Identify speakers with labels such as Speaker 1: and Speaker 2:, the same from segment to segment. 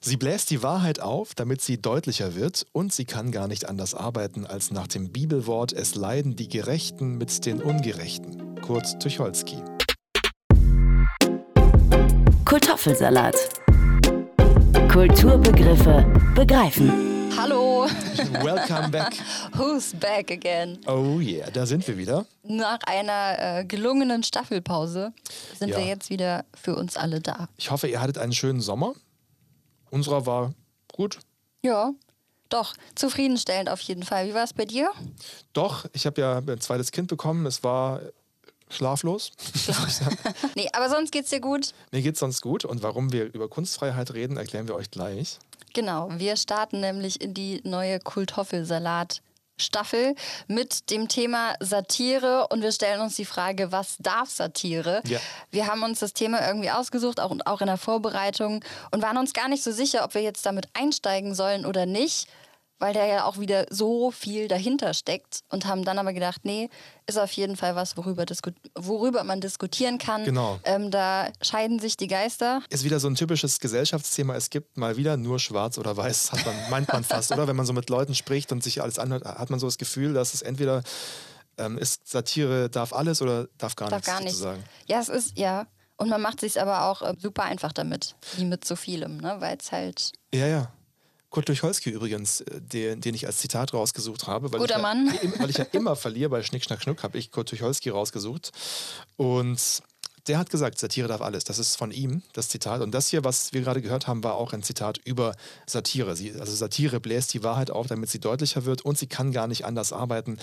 Speaker 1: Sie bläst die Wahrheit auf, damit sie deutlicher wird, und sie kann gar nicht anders arbeiten, als nach dem Bibelwort Es leiden die Gerechten mit den Ungerechten. Kurt Tucholsky.
Speaker 2: Kultoffelsalat. Kulturbegriffe begreifen.
Speaker 3: Hallo.
Speaker 1: Welcome back.
Speaker 3: Who's back again?
Speaker 1: Oh yeah, da sind wir wieder.
Speaker 3: Nach einer äh, gelungenen Staffelpause sind
Speaker 1: Ja.
Speaker 3: wir jetzt wieder für uns alle da.
Speaker 1: Ich hoffe, ihr hattet einen schönen Sommer. Unserer war gut.
Speaker 3: Ja, doch, zufriedenstellend auf jeden Fall. Wie war es bei dir?
Speaker 1: Doch, ich habe ja ein zweites Kind bekommen. Es war schlaflos.
Speaker 3: Nee, aber sonst geht's dir gut?
Speaker 1: Mir geht's sonst gut. Und warum wir über Kunstfreiheit reden, erklären wir euch gleich.
Speaker 3: Genau, wir starten nämlich in die neue Kultoffelsalat. Staffel mit dem Thema Satire und wir stellen uns die Frage, was darf Satire?
Speaker 1: Ja.
Speaker 3: Wir haben uns das Thema irgendwie ausgesucht, auch, auch in der Vorbereitung und waren uns gar nicht so sicher, ob wir jetzt damit einsteigen sollen oder nicht, weil da ja auch wieder so viel dahinter steckt und haben dann aber gedacht, nee, ist auf jeden Fall was, worüber, worüber man diskutieren kann.
Speaker 1: Genau.
Speaker 3: Ähm, da scheiden sich die Geister.
Speaker 1: Ist wieder so ein typisches Gesellschaftsthema. Es gibt mal wieder nur schwarz oder weiß, hat man, meint man fast, oder? Wenn man so mit Leuten spricht und sich alles anhört, hat man so das Gefühl, dass es entweder ähm, ist Satire darf alles oder darf gar
Speaker 3: Darf
Speaker 1: nichts
Speaker 3: gar nicht.
Speaker 1: sozusagen.
Speaker 3: Ja, es ist, ja. Und man macht sich aber auch äh, super einfach damit, wie mit so vielem, ne? weil es halt.
Speaker 1: Ja, ja. Kurt Tucholsky übrigens, äh, den, den ich als Zitat rausgesucht habe. Weil
Speaker 3: Guter
Speaker 1: ich ja,
Speaker 3: Mann.
Speaker 1: im- Weil ich ja immer verliere bei Schnick, Schnack, Schnuck, habe ich Kurt Tucholsky rausgesucht. Und der hat gesagt, Satire darf alles. Das ist von ihm, das Zitat. Und das hier, was wir gerade gehört haben, war auch ein Zitat über Satire. Sie, also Satire bläst die Wahrheit auf, damit sie deutlicher wird. Und sie kann gar nicht anders arbeiten,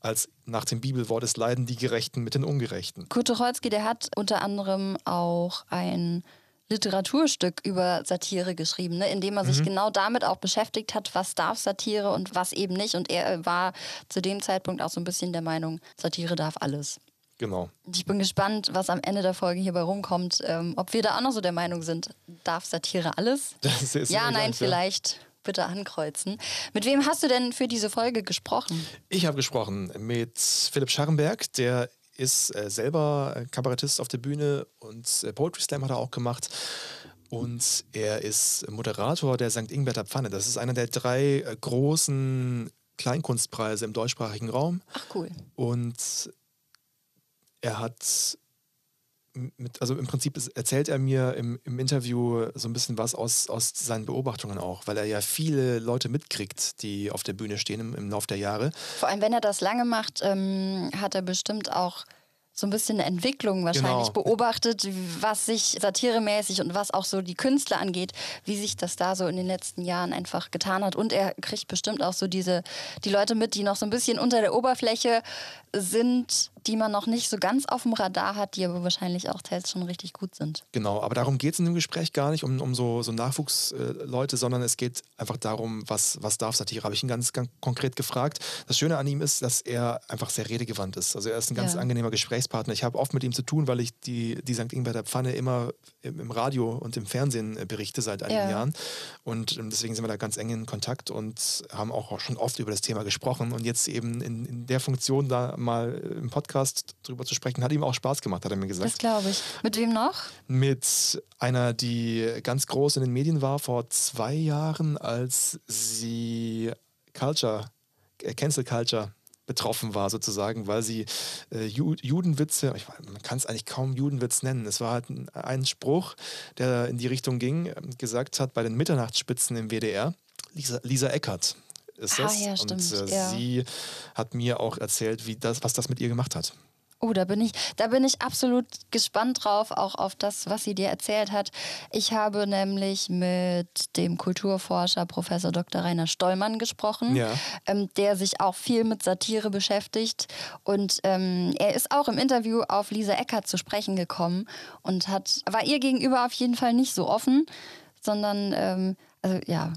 Speaker 1: als nach dem Bibelwort es leiden die Gerechten mit den Ungerechten.
Speaker 3: Kurt Tucholsky, der hat unter anderem auch ein Literaturstück über Satire geschrieben, ne? in dem er sich genau damit auch beschäftigt hat, was darf Satire und was eben nicht. Und er war zu dem Zeitpunkt auch so ein bisschen der Meinung, Satire darf alles.
Speaker 1: Genau.
Speaker 3: Ich bin gespannt, was am Ende der Folge hierbei rumkommt, ähm, ob wir da auch noch so der Meinung sind, darf Satire alles?
Speaker 1: Das ist
Speaker 3: Ja, nein, vielleicht. Bitte ankreuzen. Mit wem hast du denn für diese Folge gesprochen?
Speaker 1: Ich habe gesprochen mit Philipp Scharrenberg, der ist äh, selber äh, Kabarettist auf der Bühne und äh, Poetry Slam hat er auch gemacht. Und er ist Moderator der St. Ingberter Pfanne. Das ist einer der drei äh, großen Kleinkunstpreise im deutschsprachigen Raum.
Speaker 3: Ach cool.
Speaker 1: Und er hat mit, also im Prinzip erzählt er mir im, im Interview so ein bisschen was aus, aus seinen Beobachtungen auch, weil er ja viele Leute mitkriegt, die auf der Bühne stehen im, im Laufe der Jahre.
Speaker 3: Vor allem, wenn er das lange macht, ähm, hat er bestimmt auch so ein bisschen eine Entwicklung wahrscheinlich
Speaker 1: Genau.
Speaker 3: beobachtet, was sich satiremäßig und was auch so die Künstler angeht, wie sich das da so in den letzten Jahren einfach getan hat. Und er kriegt bestimmt auch so diese, die Leute mit, die noch so ein bisschen unter der Oberfläche sind, die man noch nicht so ganz auf dem Radar hat, die aber wahrscheinlich auch teils schon richtig gut sind.
Speaker 1: Genau, aber darum geht es in dem Gespräch gar nicht, um, um so, so Nachwuchsleute, sondern es geht einfach darum, was, was darf Satire. Habe ich ihn ganz, ganz konkret gefragt. Das Schöne an ihm ist, dass er einfach sehr redegewandt ist. Also er ist ein ganz
Speaker 3: Ja.
Speaker 1: angenehmer Gesprächspartner. Ich habe oft mit ihm zu tun, weil ich die, die St. Ingberter Pfanne immer im, Radio und im Fernsehen äh, berichte seit einigen
Speaker 3: Ja.
Speaker 1: Jahren. Und ähm, deswegen sind wir da ganz eng in Kontakt und haben auch schon oft über das Thema gesprochen. Und jetzt eben in, in der Funktion da mal äh, im Podcast drüber zu sprechen, hat ihm auch Spaß gemacht, hat er mir gesagt
Speaker 3: Das glaube ich. Mit wem noch?
Speaker 1: mit einer, die ganz groß in den Medien war vor zwei Jahren, als sie Culture, äh, Cancel Culture betroffen war sozusagen, weil sie äh, Ju Judenwitze, ich, man kann es eigentlich kaum Judenwitz nennen, es war halt ein, ein Spruch, der in die Richtung ging, ähm, gesagt hat bei den Mitternachtsspitzen im WDR, Lisa, Lisa Eckert ist
Speaker 3: Ah,
Speaker 1: das.
Speaker 3: ja,
Speaker 1: und
Speaker 3: stimmt,
Speaker 1: äh,
Speaker 3: ja.
Speaker 1: sie hat mir auch erzählt, wie das, was das mit ihr gemacht hat.
Speaker 3: Oh, da bin ich, da bin ich absolut gespannt drauf, auch auf das, was sie dir erzählt hat. Ich habe nämlich mit dem Kulturforscher Professor Dr. Rainer Stollmann gesprochen,
Speaker 1: Ja.
Speaker 3: ähm, der sich auch viel mit Satire beschäftigt. Und ähm, er ist auch im Interview auf Lisa Eckert zu sprechen gekommen und hat, war ihr gegenüber auf jeden Fall nicht so offen, sondern ähm, also ja.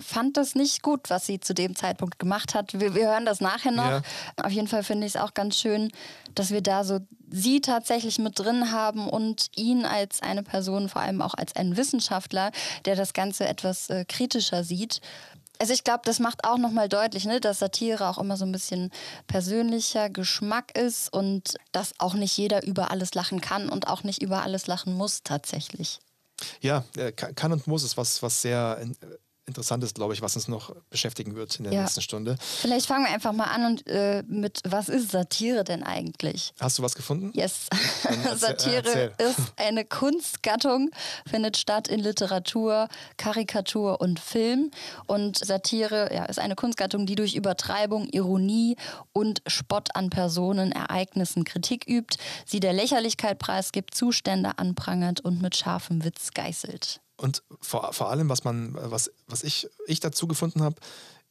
Speaker 3: Fand das nicht gut, was sie zu dem Zeitpunkt gemacht hat. Wir, wir hören das nachher noch.
Speaker 1: Ja.
Speaker 3: Auf jeden Fall finde ich es auch ganz schön, dass wir da so sie tatsächlich mit drin haben und ihn als eine Person, vor allem auch als einen Wissenschaftler, der das Ganze etwas äh, kritischer sieht. Also ich glaube, das macht auch nochmal deutlich, ne, dass Satire auch immer so ein bisschen persönlicher Geschmack ist und dass auch nicht jeder über alles lachen kann und auch nicht über alles lachen muss tatsächlich.
Speaker 1: Ja, äh, kann kann und muss ist was, was sehr in, interessant ist, glaube ich, was uns noch beschäftigen wird in der
Speaker 3: Ja.
Speaker 1: nächsten Stunde.
Speaker 3: Vielleicht fangen wir einfach mal an und äh, mit, was ist Satire denn eigentlich?
Speaker 1: Hast du was gefunden?
Speaker 3: Yes.
Speaker 1: erzähl-
Speaker 3: Satire ist eine Kunstgattung, findet statt in Literatur, Karikatur und Film. Und Satire ja, ist eine Kunstgattung, die durch Übertreibung, Ironie und Spott an Personen, Ereignissen Kritik übt, sie der Lächerlichkeit preisgibt, Zustände anprangert und mit scharfem Witz geißelt.
Speaker 1: Und vor, vor allem, was man, was, was ich, ich dazu gefunden habe,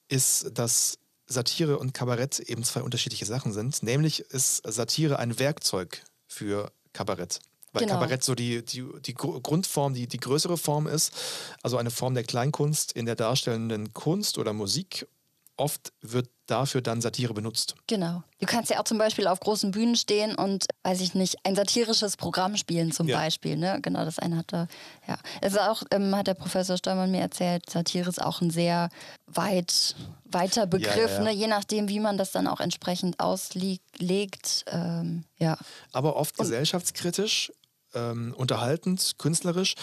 Speaker 1: ist, dass Satire und Kabarett eben zwei unterschiedliche Sachen sind. Nämlich ist Satire ein Werkzeug für Kabarett. Weil
Speaker 3: Genau.
Speaker 1: Kabarett so die, die, die Gru- Grundform, die, die größere Form ist, also eine Form der Kleinkunst in der darstellenden Kunst oder Musik. Oft wird dafür dann Satire benutzt.
Speaker 3: Genau. Du kannst ja auch zum Beispiel auf großen Bühnen stehen und, weiß ich nicht, ein satirisches Programm spielen zum
Speaker 1: Ja.
Speaker 3: Beispiel. Ne? Genau, das eine hat da, ja. Es ist auch, ähm, hat der Professor Steuermann mir erzählt, Satire ist auch ein sehr weit, weiter Begriff,
Speaker 1: ja, ja.
Speaker 3: Ne? je nachdem, wie man das dann auch entsprechend auslegt. Ähm, ja.
Speaker 1: aber oft gesellschaftskritisch, ähm, unterhaltend, künstlerisch.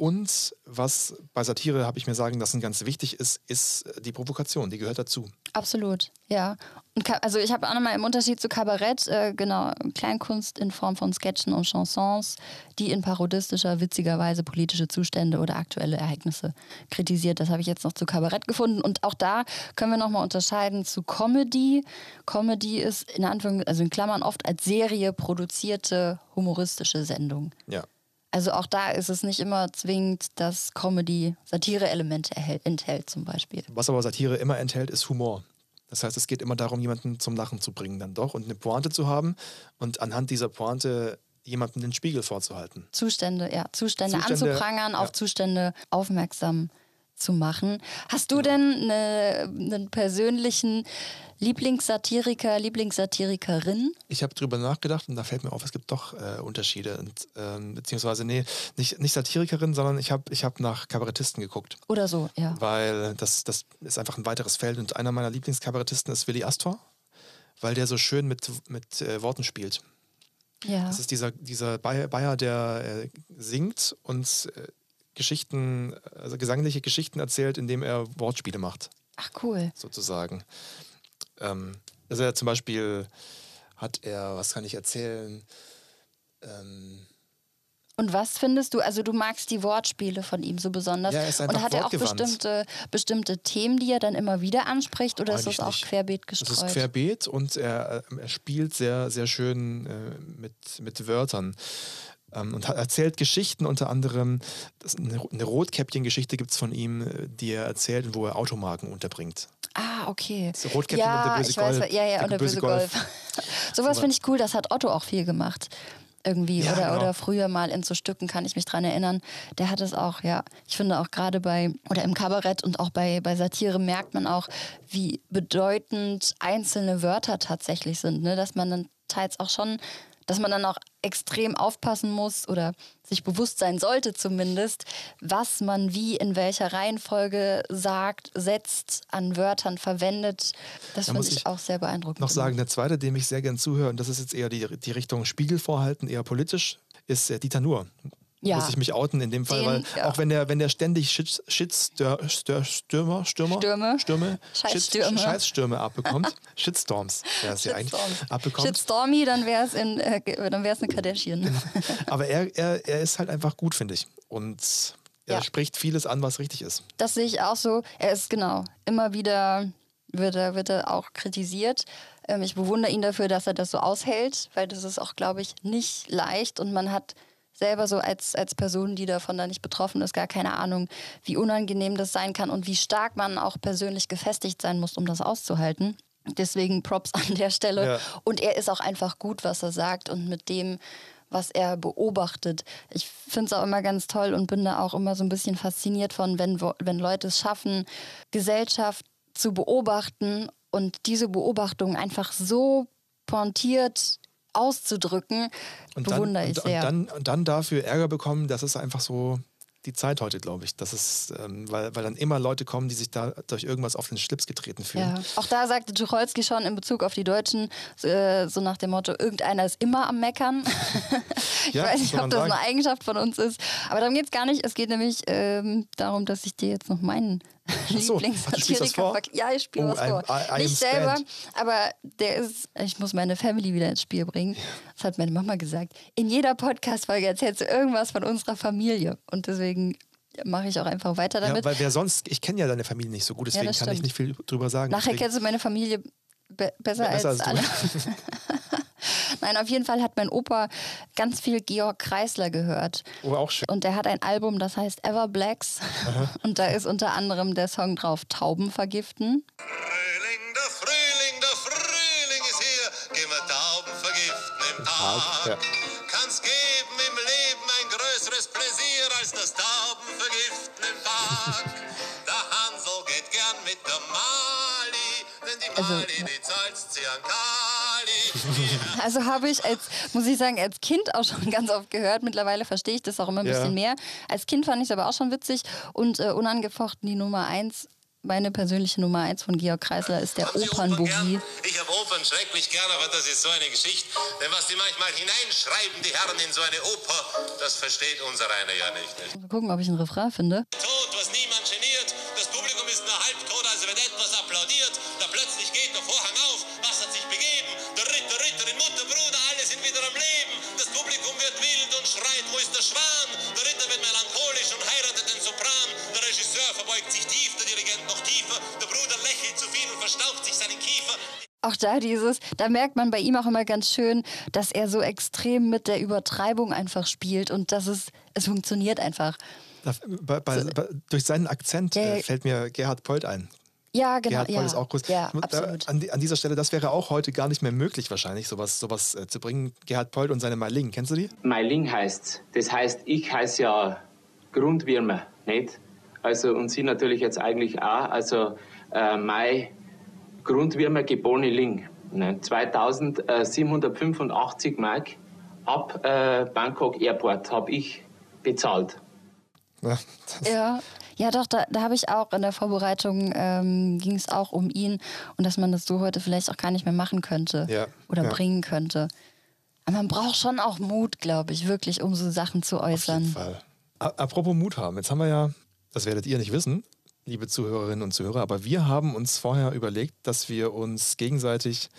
Speaker 1: Und was bei Satire, habe ich mir sagen lassen, ganz wichtig ist, ist die Provokation, die gehört dazu.
Speaker 3: Absolut, ja. Und also ich habe auch nochmal im Unterschied zu Kabarett, äh, genau, Kleinkunst in Form von Sketchen und Chansons, die in parodistischer, witziger Weise politische Zustände oder aktuelle Ereignisse kritisiert. Das habe ich jetzt noch zu Kabarett gefunden. Und auch da können wir nochmal unterscheiden zu Comedy. Comedy ist in Anführungszeichen, also in Klammern oft als Serie produzierte humoristische Sendung.
Speaker 1: Ja.
Speaker 3: Also auch da ist es nicht immer zwingend, dass Comedy Satire-Elemente enthält zum Beispiel.
Speaker 1: Was aber Satire immer enthält, ist Humor. Das heißt, es geht immer darum, jemanden zum Lachen zu bringen, dann doch und eine Pointe zu haben und anhand dieser Pointe jemandem den Spiegel vorzuhalten.
Speaker 3: Zustände, ja, Zustände,
Speaker 1: Zustände,
Speaker 3: anzuprangern,
Speaker 1: ja.
Speaker 3: auf Zustände aufmerksam zu machen. Hast du denn eine, einen persönlichen Lieblingssatiriker, Lieblingssatirikerin?
Speaker 1: Ich habe drüber nachgedacht und da fällt mir auf, es gibt doch äh, Unterschiede. Und, ähm, beziehungsweise, nee, nicht, nicht Satirikerin, sondern ich habe ich hab nach Kabarettisten geguckt.
Speaker 3: Oder so, ja.
Speaker 1: Weil das, das ist einfach ein weiteres Feld. Und einer meiner Lieblingskabarettisten ist Willi Astor, weil der so schön mit, mit äh, Worten spielt.
Speaker 3: Ja.
Speaker 1: Das ist dieser, dieser Bayer, Bayer der äh, singt und äh, Geschichten, also gesangliche Geschichten erzählt, indem er Wortspiele macht,
Speaker 3: Ach cool.
Speaker 1: sozusagen. Ähm, also er zum Beispiel hat er, was kann ich erzählen? Ähm,
Speaker 3: Und was findest du, also du magst die Wortspiele von ihm so besonders.
Speaker 1: Ja, er ist
Speaker 3: Und hat er auch bestimmte, bestimmte Themen, die er dann immer wieder anspricht oder ist das
Speaker 1: Eigentlich
Speaker 3: auch
Speaker 1: nicht.
Speaker 3: querbeet
Speaker 1: Das
Speaker 3: gestreut?
Speaker 1: ist querbeet und er, äh, er spielt sehr, sehr schön äh, mit, mit Wörtern. Ähm, und erzählt Geschichten, unter anderem eine, Rotkäppchen-Geschichte gibt es von ihm, die er erzählt wo er Automarken unterbringt.
Speaker 3: Ah, okay.
Speaker 1: Das Rotkäppchen
Speaker 3: ja,
Speaker 1: und der böse
Speaker 3: ich weiß,
Speaker 1: Golf.
Speaker 3: Ja, ja,
Speaker 1: Der
Speaker 3: und der
Speaker 1: böse
Speaker 3: böse Golf. Sowas finde ich cool, das hat Otto auch viel gemacht. Irgendwie.
Speaker 1: Ja,
Speaker 3: oder,
Speaker 1: genau.
Speaker 3: oder früher mal in so Stücken kann ich mich dran erinnern. Der hat es auch, ja. Ich finde auch gerade bei, oder im Kabarett und auch bei, bei Satire merkt man auch, wie bedeutend einzelne Wörter tatsächlich sind. Ne? Dass man dann teils auch schon, dass man dann auch extrem aufpassen muss oder sich bewusst sein sollte zumindest, was man wie in welcher Reihenfolge sagt, setzt, an Wörtern verwendet. Das
Speaker 1: Da
Speaker 3: finde ich auch sehr beeindruckend.
Speaker 1: Noch sagen, der zweite, dem ich sehr gern zuhöre, und das ist jetzt eher die, die Richtung Spiegel vorhalten, eher politisch, ist äh, Dieter Nuhr.
Speaker 3: Ja.
Speaker 1: Muss ich mich outen in dem Fall,
Speaker 3: Den,
Speaker 1: weil
Speaker 3: ja.
Speaker 1: auch wenn der, wenn der ständig Shit, Shitstör, Stör, Stürmer, Stürmer,
Speaker 3: Stürme.
Speaker 1: Stürme,
Speaker 3: Scheißstürme.
Speaker 1: Shit, Scheißstürme abbekommt, Shitstorms, ja, ist ja eigentlich abbekommt.
Speaker 3: Shitstormy, dann wäre es äh, dann eine Kardashian.
Speaker 1: Aber er, er, er ist halt einfach gut, finde ich. Und er
Speaker 3: Ja.
Speaker 1: spricht vieles an, was richtig ist.
Speaker 3: Das sehe ich auch so. Er ist genau immer wieder wird er, wird er auch kritisiert. Ähm, ich bewundere ihn dafür, dass er das so aushält, weil das ist auch, glaube ich, nicht leicht und man hat selber so als, als Person, die davon da nicht betroffen ist, gar keine Ahnung, wie unangenehm das sein kann und wie stark man auch persönlich gefestigt sein muss, um das auszuhalten. Deswegen Props an der Stelle.
Speaker 1: Ja.
Speaker 3: Und er ist auch einfach gut, was er sagt und mit dem, was er beobachtet. Ich finde es auch immer ganz toll und bin da auch immer so ein bisschen fasziniert von, wenn, wenn Leute es schaffen, Gesellschaft zu beobachten und diese Beobachtung einfach so pointiert auszudrücken,
Speaker 1: Und dann,
Speaker 3: bewundere ich
Speaker 1: und,
Speaker 3: sehr.
Speaker 1: und dann, und dann dafür Ärger bekommen, das ist einfach so, die Zeit heute, glaube ich. Das ist, ähm, weil, weil dann immer Leute kommen, die sich da durch irgendwas auf den Schlips getreten fühlen.
Speaker 3: Ja. Auch da sagte Tucholsky schon in Bezug auf die Deutschen, äh, so nach dem Motto, irgendeiner ist immer am Meckern. ich
Speaker 1: Ja,
Speaker 3: weiß nicht, ob das
Speaker 1: sagen.
Speaker 3: eine Eigenschaft von uns ist. Aber darum geht es gar nicht. Es geht nämlich ähm, darum, dass ich dir jetzt noch meinen
Speaker 1: so.
Speaker 3: Lieblingssatiriker
Speaker 1: vor?
Speaker 3: verk- Ja, ich spiele
Speaker 1: Oh,
Speaker 3: was
Speaker 1: I'm-
Speaker 3: vor.
Speaker 1: I- I am
Speaker 3: nicht selber,
Speaker 1: spent.
Speaker 3: aber der ist, ich muss meine Family wieder ins Spiel bringen. Das hat meine Mama gesagt. In jeder Podcast-Folge erzählst du irgendwas von unserer Familie. Und deswegen mache ich auch einfach weiter
Speaker 1: Ja,
Speaker 3: damit.
Speaker 1: weil wer sonst, ich kenne ja deine Familie nicht so gut, deswegen
Speaker 3: das
Speaker 1: kann ich nicht viel drüber sagen.
Speaker 3: Nachher kennst du meine Familie be besser,
Speaker 1: Besser
Speaker 3: als,
Speaker 1: als
Speaker 3: alle. Nein, auf jeden Fall hat mein Opa ganz viel Georg Kreisler gehört.
Speaker 1: oh, auch schön.
Speaker 3: Und der hat ein Album, das heißt Everblacks. Und da ist unter anderem der Song drauf Tauben vergiften.
Speaker 4: Frühling, der Frühling, der Frühling ist hier. Gehen wir Tauben vergiften im Tag.
Speaker 1: ja.
Speaker 4: Kann's geben im Leben ein größeres Pläsier als das Tauben vergiften im Tag. Der Hansel geht gern mit der Mali, denn die
Speaker 3: Also,
Speaker 4: Mali, die zahlt Ziankali.
Speaker 3: Also habe ich als, muss ich sagen, als Kind auch schon ganz oft gehört. Mittlerweile verstehe ich das auch immer ein
Speaker 1: Ja.
Speaker 3: bisschen mehr. Als Kind fand ich es aber auch schon witzig. Und äh, unangefochten die Nummer eins, meine persönliche Nummer eins von Georg Kreisler ist der Opernboogie.
Speaker 4: Ich habe Opern schrecklich gern, aber das ist so eine Geschichte. Denn was die manchmal hineinschreiben, die Herren in so eine Oper, das versteht unser einer ja nicht.
Speaker 3: Mal gucken, ob ich einen Refrain finde.
Speaker 4: Tot, was niemand geniert. Das Publikum ist nur halbtot, also wenn etwas applaudiert, da plötzlich geht der Vorhang auf. Was hat sich begeben? Wo ist der Schwan? Der Ritter wird melancholisch und heiratet den Sopran. Der Regisseur verbeugt sich tief, der Dirigent noch tiefer. Der Bruder lächelt zu viel und verstaucht sich seinen Kiefer.
Speaker 3: Auch da dieses, da merkt man bei ihm auch immer ganz schön, dass er so extrem mit der Übertreibung einfach spielt und dass es, es funktioniert einfach.
Speaker 1: Da, bei, bei, bei, durch seinen Akzent äh, fällt mir Gerhard Polt ein.
Speaker 3: Ja, genau.
Speaker 1: Gerhard Polt
Speaker 3: ja.
Speaker 1: ist auch groß.
Speaker 3: Ja,
Speaker 1: muss-
Speaker 3: absolut.
Speaker 1: An, an dieser Stelle, das wäre auch heute gar nicht mehr möglich, wahrscheinlich, sowas, sowas äh, zu bringen. Gerhard Polt und seine Mailing, kennst du die?
Speaker 5: Meiling heißt. Das heißt, ich heiße ja Grundwürmer, nicht? Also und sie natürlich jetzt eigentlich auch. Also äh, Mai Grundwürmer geborene Ling. Ne? 2785 Mark ab äh, Bangkok Airport habe ich bezahlt.
Speaker 1: Ja,
Speaker 3: Ja, doch, da, da habe ich auch in der Vorbereitung ähm, ging es auch um ihn und dass man das so heute vielleicht auch gar nicht mehr machen könnte
Speaker 1: Ja,
Speaker 3: oder
Speaker 1: ja.
Speaker 3: bringen könnte. Aber man braucht schon auch Mut, glaube ich, wirklich, um so Sachen zu
Speaker 1: auf jeden
Speaker 3: äußern.
Speaker 1: Fall. Apropos Mut haben, jetzt haben wir ja, das werdet ihr nicht wissen, liebe Zuhörerinnen und Zuhörer, aber wir haben uns vorher überlegt, dass wir uns gegenseitig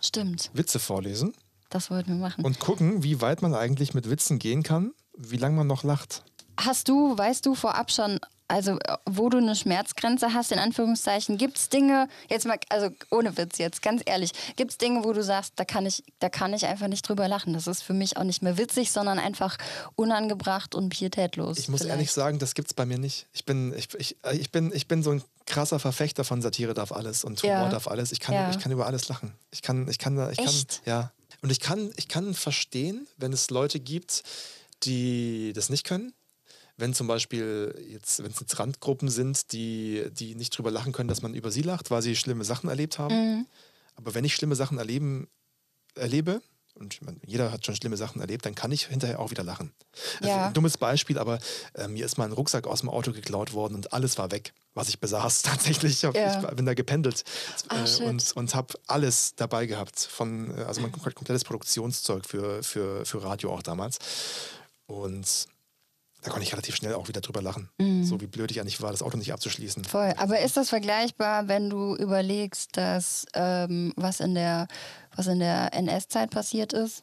Speaker 3: Stimmt,
Speaker 1: Witze vorlesen
Speaker 3: das wollten wir machen.
Speaker 1: und gucken, wie weit man eigentlich mit Witzen gehen kann, wie lange man noch lacht.
Speaker 3: Hast du, weißt du vorab schon, also äh, wo du eine Schmerzgrenze hast, in Anführungszeichen, gibt es Dinge, jetzt mal, also ohne Witz jetzt, ganz ehrlich, gibt es Dinge, wo du sagst, da kann, ich, da kann ich einfach nicht drüber lachen. Das ist für mich auch nicht mehr witzig, sondern einfach unangebracht und pietätlos.
Speaker 1: Ich muss
Speaker 3: vielleicht.
Speaker 1: ehrlich sagen, das gibt's bei mir nicht. Ich bin, ich, ich, ich, bin, ich bin so ein krasser Verfechter von Satire darf alles und Humor
Speaker 3: Ja.
Speaker 1: darf alles. Ich kann,
Speaker 3: Ja.
Speaker 1: ich kann über alles lachen. Ich kann, ich kann, ich
Speaker 3: Echt?
Speaker 1: kann, ja. Und ich kann, ich kann verstehen, wenn es Leute gibt, die das nicht können. Wenn zum Beispiel jetzt, wenn es jetzt Randgruppen sind, die, die nicht drüber lachen können, dass man über sie lacht, weil sie schlimme Sachen erlebt haben.
Speaker 3: Mhm.
Speaker 1: Aber wenn ich schlimme Sachen erleben, erlebe, und meine, jeder hat schon schlimme Sachen erlebt, dann kann ich hinterher auch wieder lachen. Also
Speaker 3: Ja.
Speaker 1: ein dummes Beispiel, aber äh, mir ist mal ein Rucksack aus dem Auto geklaut worden und alles war weg, was ich besaß tatsächlich. Hab,
Speaker 3: Ja.
Speaker 1: ich bin da gependelt
Speaker 3: Ah,
Speaker 1: äh, und, und habe alles dabei gehabt. Von, äh, also mein kom- komplettes Produktionszeug für, für, für Radio auch damals. Und da konnte ich relativ schnell auch wieder drüber lachen.
Speaker 3: Mhm.
Speaker 1: So wie blöd ich eigentlich war, das Auto nicht abzuschließen.
Speaker 3: Voll. Aber ist das vergleichbar, wenn du überlegst, dass ähm, was in der was in der NS-Zeit passiert ist?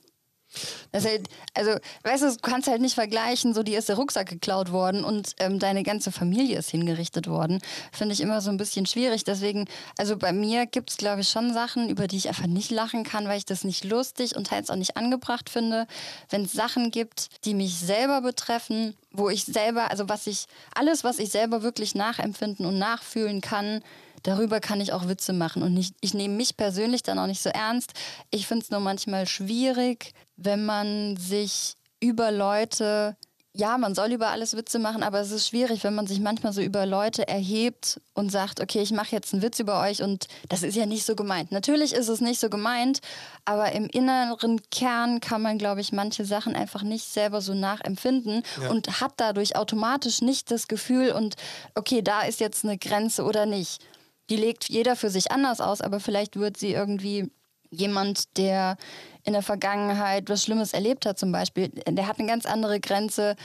Speaker 3: Halt, also, weißt du, du kannst halt nicht vergleichen, so dir ist der Rucksack geklaut worden und ähm, deine ganze Familie ist hingerichtet worden. Finde ich immer so ein bisschen schwierig. Deswegen, also bei mir gibt es, glaube ich, schon Sachen, über die ich einfach nicht lachen kann, weil ich das nicht lustig und teils auch nicht angebracht finde. Wenn es Sachen gibt, die mich selber betreffen, wo ich selber, also was ich, alles, was ich selber wirklich nachempfinden und nachfühlen kann, darüber kann ich auch Witze machen. Und nicht, ich nehme mich persönlich dann auch nicht so ernst. Ich finde es nur manchmal schwierig, wenn man sich über Leute ja, man soll über alles Witze machen, aber es ist schwierig, wenn man sich manchmal so über Leute erhebt und sagt, okay, ich mache jetzt einen Witz über euch und das ist ja nicht so gemeint. Natürlich ist es nicht so gemeint, aber im inneren Kern kann man, glaube ich, manche Sachen einfach nicht selber so nachempfinden
Speaker 1: Ja.
Speaker 3: und hat dadurch automatisch nicht das Gefühl und okay, da ist jetzt eine Grenze oder nicht. Die legt jeder für sich anders aus, aber vielleicht wird sie irgendwie jemand, der in der Vergangenheit was Schlimmes erlebt hat, zum Beispiel, der hat eine ganz andere Grenze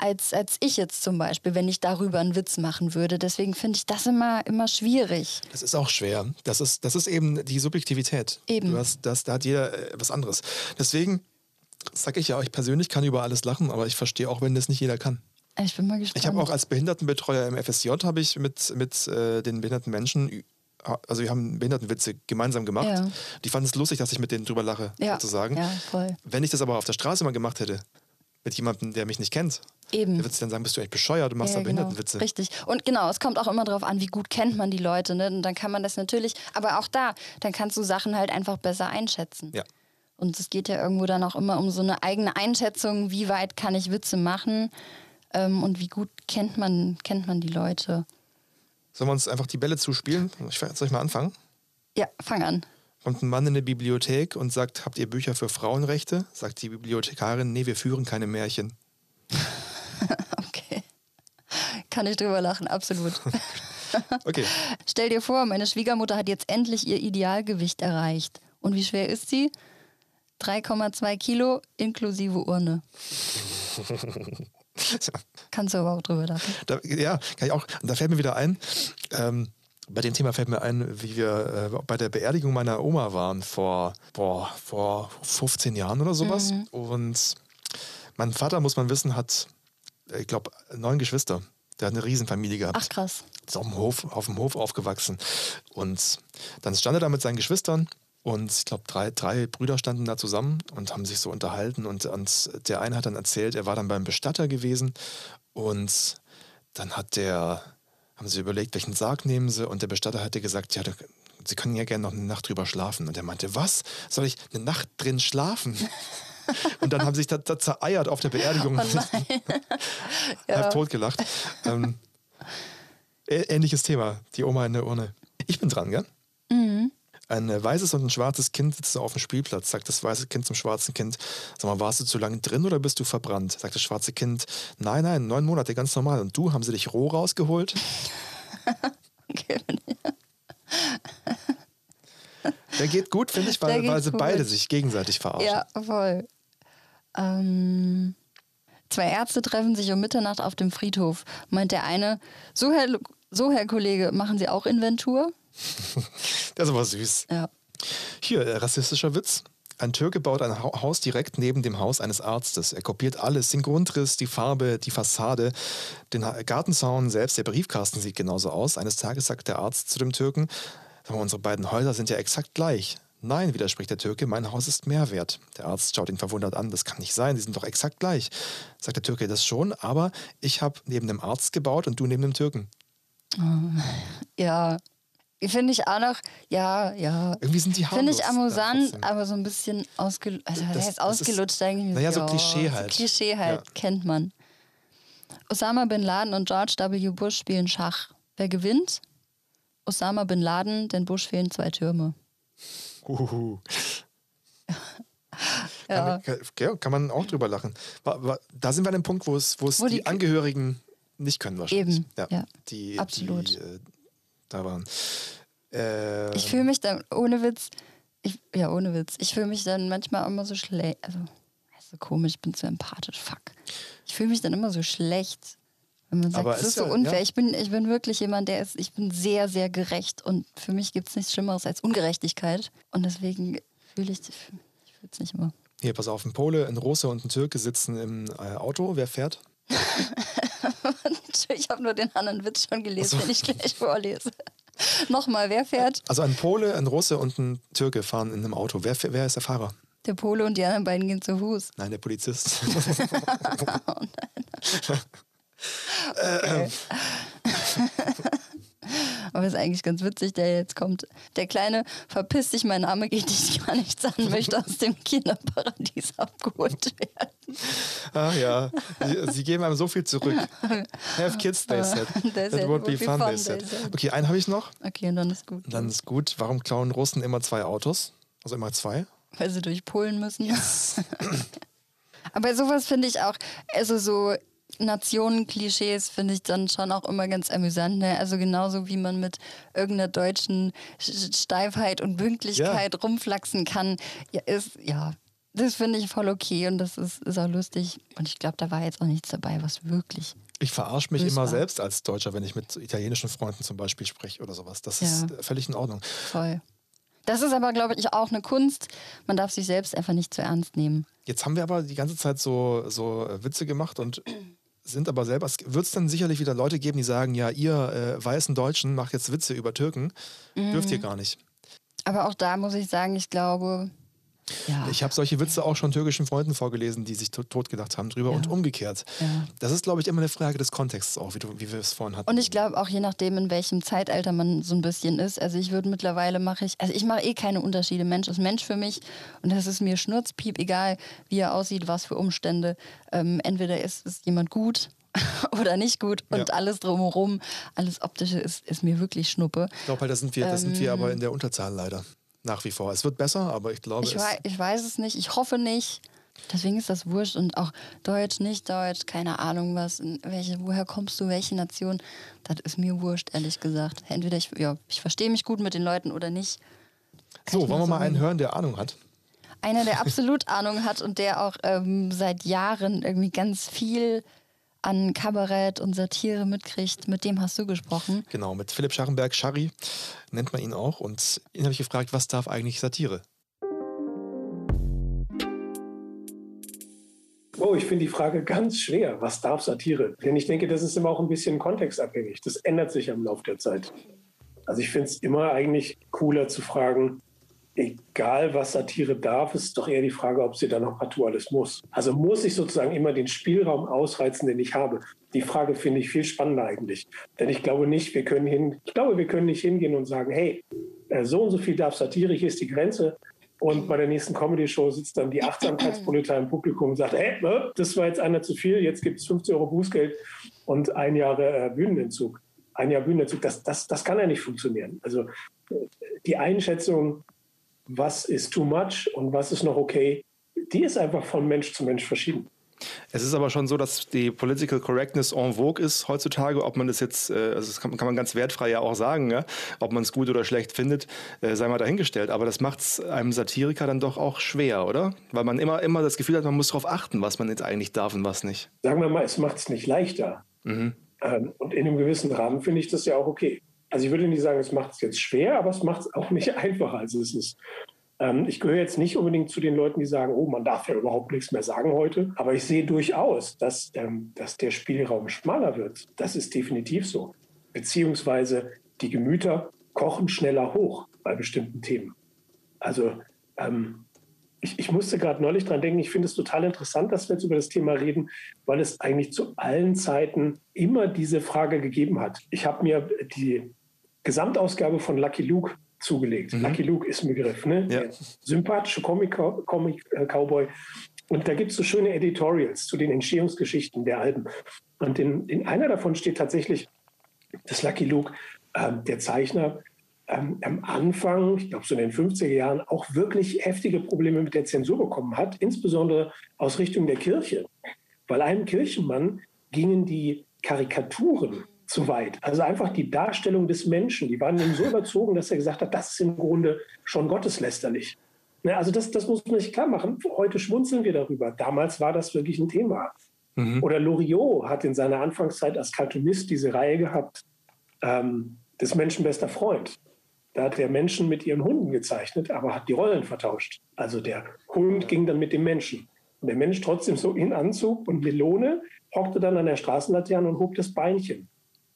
Speaker 3: als, als ich jetzt zum Beispiel, wenn ich darüber einen Witz machen würde. Deswegen finde ich das immer, immer schwierig.
Speaker 1: Das ist auch schwer. Das ist, das ist eben die Subjektivität.
Speaker 3: Eben.
Speaker 1: Du hast, das, da hat jeder äh, was anderes. Deswegen sage ich ja, ich persönlich kann über alles lachen, aber ich verstehe auch, wenn das nicht jeder kann.
Speaker 3: Ich bin mal gespannt.
Speaker 1: Ich habe auch als Behindertenbetreuer im FSJ habe ich mit, mit äh, den behinderten Menschen, also wir haben Behindertenwitze gemeinsam gemacht.
Speaker 3: Ja.
Speaker 1: Die fanden es lustig, dass ich mit denen drüber lache,
Speaker 3: ja,
Speaker 1: sozusagen.
Speaker 3: Ja, voll.
Speaker 1: Wenn ich das aber auf der Straße mal gemacht hätte, mit jemandem, der mich nicht kennt,
Speaker 3: Eben.
Speaker 1: der wird dann sagen, bist du echt bescheuert, du machst da
Speaker 3: Ja, genau.
Speaker 1: Behindertenwitze.
Speaker 3: Richtig. Und genau, es kommt auch immer darauf an, wie gut kennt man die Leute. Ne? Und dann kann man das natürlich, aber auch da, dann kannst du Sachen halt einfach besser einschätzen.
Speaker 1: Ja.
Speaker 3: Und es geht ja irgendwo dann auch immer um so eine eigene Einschätzung, wie weit kann ich Witze machen ähm, und wie gut kennt man, kennt man die Leute.
Speaker 1: Sollen wir uns einfach die Bälle zuspielen? Ich, soll ich mal anfangen?
Speaker 3: Ja, fang an.
Speaker 1: Kommt ein Mann in eine Bibliothek und sagt, habt ihr Bücher für Frauenrechte? Sagt die Bibliothekarin, nee, wir führen keine Märchen.
Speaker 3: Okay. Kann ich drüber lachen, absolut.
Speaker 1: Okay,
Speaker 3: Stell dir vor, meine Schwiegermutter hat jetzt endlich ihr Idealgewicht erreicht. Und wie schwer ist sie? 3,2 Kilo inklusive Urne. Kannst du aber auch drüber lachen.
Speaker 1: da, ja, kann ich auch. Und da fällt mir wieder ein, ähm, bei dem Thema fällt mir ein, wie wir äh, bei der Beerdigung meiner Oma waren vor, boah, vor 15 Jahren oder sowas.
Speaker 3: Mhm.
Speaker 1: Und mein Vater, muss man wissen, hat, ich glaube, neun Geschwister. Der hat eine Riesenfamilie gehabt.
Speaker 3: Ach krass.
Speaker 1: ist auf dem Hof, auf dem Hof aufgewachsen. Und dann stand er da mit seinen Geschwistern und ich glaube, drei, drei Brüder standen da zusammen und haben sich so unterhalten. Und, und der eine hat dann erzählt, er war dann beim Bestatter gewesen und dann hat der, haben sie überlegt, welchen Sarg nehmen sie und der Bestatter hatte gesagt, ja, sie können ja gerne noch eine Nacht drüber schlafen. Und er meinte, was? Soll ich eine Nacht drin schlafen? Und dann haben sie sich da, da zereiert auf der Beerdigung. Halb tot gelacht. Ähm, ähnliches Thema, die Oma in der Urne. Ich bin dran, gell? Ein äh, weißes und ein schwarzes Kind sitzen auf dem Spielplatz. Sagt das weiße Kind zum schwarzen Kind: Sag mal, warst du zu lange drin oder bist du verbrannt? Sagt das schwarze Kind: Nein, nein, neun Monate, ganz normal. Und du, haben sie dich roh rausgeholt?
Speaker 3: Okay.
Speaker 1: Der geht gut, finde ich, weil, weil sie
Speaker 3: gut.
Speaker 1: beide sich gegenseitig verarschen.
Speaker 3: Ja, voll. Ähm, zwei Ärzte treffen sich um Mitternacht auf dem Friedhof. Meint der eine, so Herr, so Herr Kollege, machen Sie auch Inventur?
Speaker 1: Das ist aber süß.
Speaker 3: Ja.
Speaker 1: Hier, äh, rassistischer Witz. Ein Türke baut ein Ha- Haus direkt neben dem Haus eines Arztes. Er kopiert alles, den Grundriss, die Farbe, die Fassade, den Gartenzaun selbst. Der Briefkasten sieht genauso aus. Eines Tages sagt der Arzt zu dem Türken, "Sag mal, unsere beiden Häuser sind ja exakt gleich. Nein, widerspricht der Türke, mein Haus ist mehr wert. Der Arzt schaut ihn verwundert an, das kann nicht sein, die sind doch exakt gleich. Sagt der Türke, das schon, aber ich habe neben dem Arzt gebaut und du neben dem Türken.
Speaker 3: Ja. Finde ich auch noch, ja, ja.
Speaker 1: Irgendwie sind die
Speaker 3: Finde
Speaker 1: harmlos
Speaker 3: ich
Speaker 1: da
Speaker 3: amüsant, aber so ein bisschen ausgelutscht. Also,
Speaker 1: Das-
Speaker 3: heißt ausgelutscht eigentlich.
Speaker 1: naja, so Klischee halt.
Speaker 3: So Klischee halt,
Speaker 1: Ja.
Speaker 3: kennt man. Osama Bin Laden und George W. Bush spielen Schach. Wer gewinnt? Osama Bin Laden, denn Bush fehlen zwei Türme.
Speaker 1: Uhuhu.
Speaker 3: Ja.
Speaker 1: Kann, kann, kann man auch drüber lachen. Da sind wir an dem Punkt, wo es, wo es
Speaker 3: Wo
Speaker 1: die,
Speaker 3: die-
Speaker 1: Angehörigen nicht können wahrscheinlich.
Speaker 3: Eben, ja.
Speaker 1: Die,
Speaker 3: Absolut.
Speaker 1: Die, äh, da waren. Äh,
Speaker 3: Ich fühle mich dann, ohne Witz, ich, ja, ohne Witz, ich fühle mich dann manchmal immer so schlecht. Also, so komisch, ich bin zu empathisch, fuck. Ich fühle mich dann immer so schlecht. Wenn man sagt,
Speaker 1: Aber
Speaker 3: das
Speaker 1: ist
Speaker 3: ist so
Speaker 1: ja-
Speaker 3: unfair.
Speaker 1: ja.
Speaker 3: Ich, bin, ich bin wirklich jemand, der ist, ich bin sehr, sehr gerecht und für mich gibt es nichts Schlimmeres als Ungerechtigkeit. Und deswegen fühle ich, ich fühle es nicht immer.
Speaker 1: Hier, pass auf, ein Pole, ein Russe und ein Türke sitzen im äh, Auto. Wer fährt?
Speaker 3: Ich habe nur den anderen Witz schon gelesen,
Speaker 1: Ach so.
Speaker 3: den ich gleich vorlese. Nochmal, wer fährt?
Speaker 1: Also ein Pole, ein Russe und ein Türke fahren in einem Auto. Wer, wer ist der Fahrer?
Speaker 3: Der Pole und die anderen beiden gehen zu Fuß.
Speaker 1: Nein, der Polizist.
Speaker 3: Aber ist eigentlich ganz witzig, der jetzt kommt. Der Kleine, verpiss dich, mein Name geht dich gar nichts an, möchte aus dem Kinderparadies abgeholt werden.
Speaker 1: Ach ja, sie, sie geben einem so viel zurück. Have kids, they said. That would be fun, they said. Okay, einen habe ich noch.
Speaker 3: Okay, und dann ist gut.
Speaker 1: Dann ist gut. Warum klauen Russen immer zwei Autos? Also immer zwei?
Speaker 3: Weil sie durch Polen müssen. Aber sowas finde ich auch, also so Nationenklischees finde ich dann schon auch immer ganz amüsant. Ne? Also genauso wie man mit irgendeiner deutschen Sch- Steifheit und Pünktlichkeit rumflaxen kann, ja, ist, ja, das finde ich voll okay und das ist, ist auch lustig. Und ich glaube, da war jetzt auch nichts dabei, was wirklich.
Speaker 1: Ich verarsche mich immer
Speaker 3: war.
Speaker 1: selbst als Deutscher, wenn ich mit italienischen Freunden zum Beispiel spreche oder sowas. Das
Speaker 3: Ja.
Speaker 1: ist völlig in Ordnung.
Speaker 3: Voll. Das ist aber, glaube ich, auch eine Kunst. Man darf sich selbst einfach nicht zu ernst nehmen.
Speaker 1: Jetzt haben wir aber die ganze Zeit so, so äh, Witze gemacht und sind aber selber. Es wird es dann sicherlich wieder Leute geben, die sagen: Ja, ihr äh, weißen Deutschen macht jetzt Witze über Türken. Dürft ihr
Speaker 3: Mhm.
Speaker 1: gar nicht.
Speaker 3: Aber auch da muss ich sagen, ich glaube, ja.
Speaker 1: Ich habe solche Witze auch schon türkischen Freunden vorgelesen, die sich to- totgedacht haben drüber und umgekehrt.
Speaker 3: Ja.
Speaker 1: Das ist, glaube ich, immer eine Frage des Kontexts auch, wie, du, wie wir es vorhin hatten.
Speaker 3: Und ich glaube auch je nachdem, in welchem Zeitalter man so ein bisschen ist. Also ich würde mittlerweile mache ich, also ich mache eh keine Unterschiede. Mensch ist Mensch für mich und das ist mir schnurzpiep, egal wie er aussieht, was für Umstände. Ähm, entweder ist, ist jemand gut oder nicht gut und
Speaker 1: Ja.
Speaker 3: alles drumherum, alles Optische ist, ist mir wirklich Schnuppe.
Speaker 1: Ich glaube halt, da sind, wir, da sind wir aber in der Unterzahl leider. Nach wie vor. Es wird besser, aber ich glaube,
Speaker 3: Ich,
Speaker 1: es,
Speaker 3: wei ich weiß es nicht, ich hoffe nicht. Deswegen ist das wurscht und auch Deutsch, nicht Deutsch, keine Ahnung was, welche, woher kommst du, welche Nation, das ist mir wurscht, ehrlich gesagt. Entweder ich, ja, ich verstehe mich gut mit den Leuten oder nicht.
Speaker 1: So,
Speaker 3: ich
Speaker 1: wollen wir mal
Speaker 3: so
Speaker 1: einen hören, der Ahnung hat?
Speaker 3: Einer, der absolut Ahnung hat und der auch ähm, seit Jahren irgendwie ganz viel an Kabarett und Satire mitkriegt, mit dem hast du gesprochen.
Speaker 1: Genau, mit Philipp Scharrenberg, Schari nennt man ihn auch. Und ihn habe ich gefragt, was darf eigentlich Satire?
Speaker 6: Oh, ich finde die Frage ganz schwer. Was darf Satire? Denn ich denke, das ist immer auch ein bisschen kontextabhängig. Das ändert sich im Laufe der Zeit. Also ich finde es immer eigentlich cooler zu fragen, egal was Satire darf, ist doch eher die Frage, ob sie dann noch partout alles muss. Also muss ich sozusagen immer den Spielraum ausreizen, den ich habe. Die Frage finde ich viel spannender eigentlich. Denn ich glaube nicht, wir können hin, ich glaube, wir können nicht hingehen und sagen, hey, äh, so und so viel darf Satire, hier ist die Grenze. Und bei der nächsten Comedy-Show sitzt dann die Achtsamkeitspolizei im Publikum und sagt, hey, äh, das war jetzt einer zu viel, jetzt gibt es 50 Euro Bußgeld und ein Jahr äh, Bühnenentzug. Ein Jahr Bühnenentzug, das, das, das kann ja nicht funktionieren. Also äh, die Einschätzung, was ist too much und was ist noch okay, die ist einfach von Mensch zu Mensch verschieden.
Speaker 7: Es ist aber schon so, dass die Political Correctness en vogue ist heutzutage. Ob man das jetzt, äh, also das kann, kann man ganz wertfrei ja auch sagen, ja? ob man es gut oder schlecht findet, äh, sei mal dahingestellt. Aber das macht es einem Satiriker dann doch auch schwer, oder? Weil man immer, immer das Gefühl hat, man muss darauf achten, was man jetzt eigentlich darf und was nicht.
Speaker 6: Sagen wir mal, es macht es nicht leichter.
Speaker 7: Mhm.
Speaker 6: Ähm, und in einem gewissen Rahmen finde ich das ja auch okay. Also ich würde nicht sagen, es macht es jetzt schwer, aber es macht es auch nicht einfacher. Also es ist, ähm, ich gehöre jetzt nicht unbedingt zu den Leuten, die sagen, oh, man darf ja überhaupt nichts mehr sagen heute. Aber ich sehe durchaus, dass, ähm, dass der Spielraum schmaler wird. Das ist definitiv so. Beziehungsweise die Gemüter kochen schneller hoch bei bestimmten Themen. Also ähm, ich, ich musste gerade neulich dran denken, ich finde es total interessant, dass wir jetzt über das Thema reden, weil es eigentlich zu allen Zeiten immer diese Frage gegeben hat. Ich habe mir die Gesamtausgabe von Lucky Luke zugelegt. Lucky Luke ist ein Begriff, ne?
Speaker 1: Ja.
Speaker 6: Sympathische Comic- Comic-Cowboy. Und da gibt es so schöne Editorials zu den Entstehungsgeschichten der Alben. Und in, in einer davon steht tatsächlich, dass Lucky Luke, ähm, der Zeichner, ähm, am Anfang, ich glaube so in den 50er Jahren, auch wirklich heftige Probleme mit der Zensur bekommen hat, insbesondere aus Richtung der Kirche. Weil einem Kirchenmann gingen die Karikaturen zu weit. Also einfach die Darstellung des Menschen, die waren ihm so überzogen, dass er gesagt hat, das ist im Grunde schon gotteslästerlich. Ne, also das, das muss man sich klar machen. Heute schmunzeln wir darüber. Damals war das wirklich ein Thema. Oder Loriot hat in seiner Anfangszeit als Cartoonist diese Reihe gehabt, ähm, des Menschen bester Freund. Da hat der Menschen mit ihren Hunden gezeichnet, aber hat die Rollen vertauscht. Also der Hund ging dann mit dem Menschen. Und der Mensch trotzdem so in Anzug und Melone hockte dann an der Straßenlaterne und hob das Beinchen.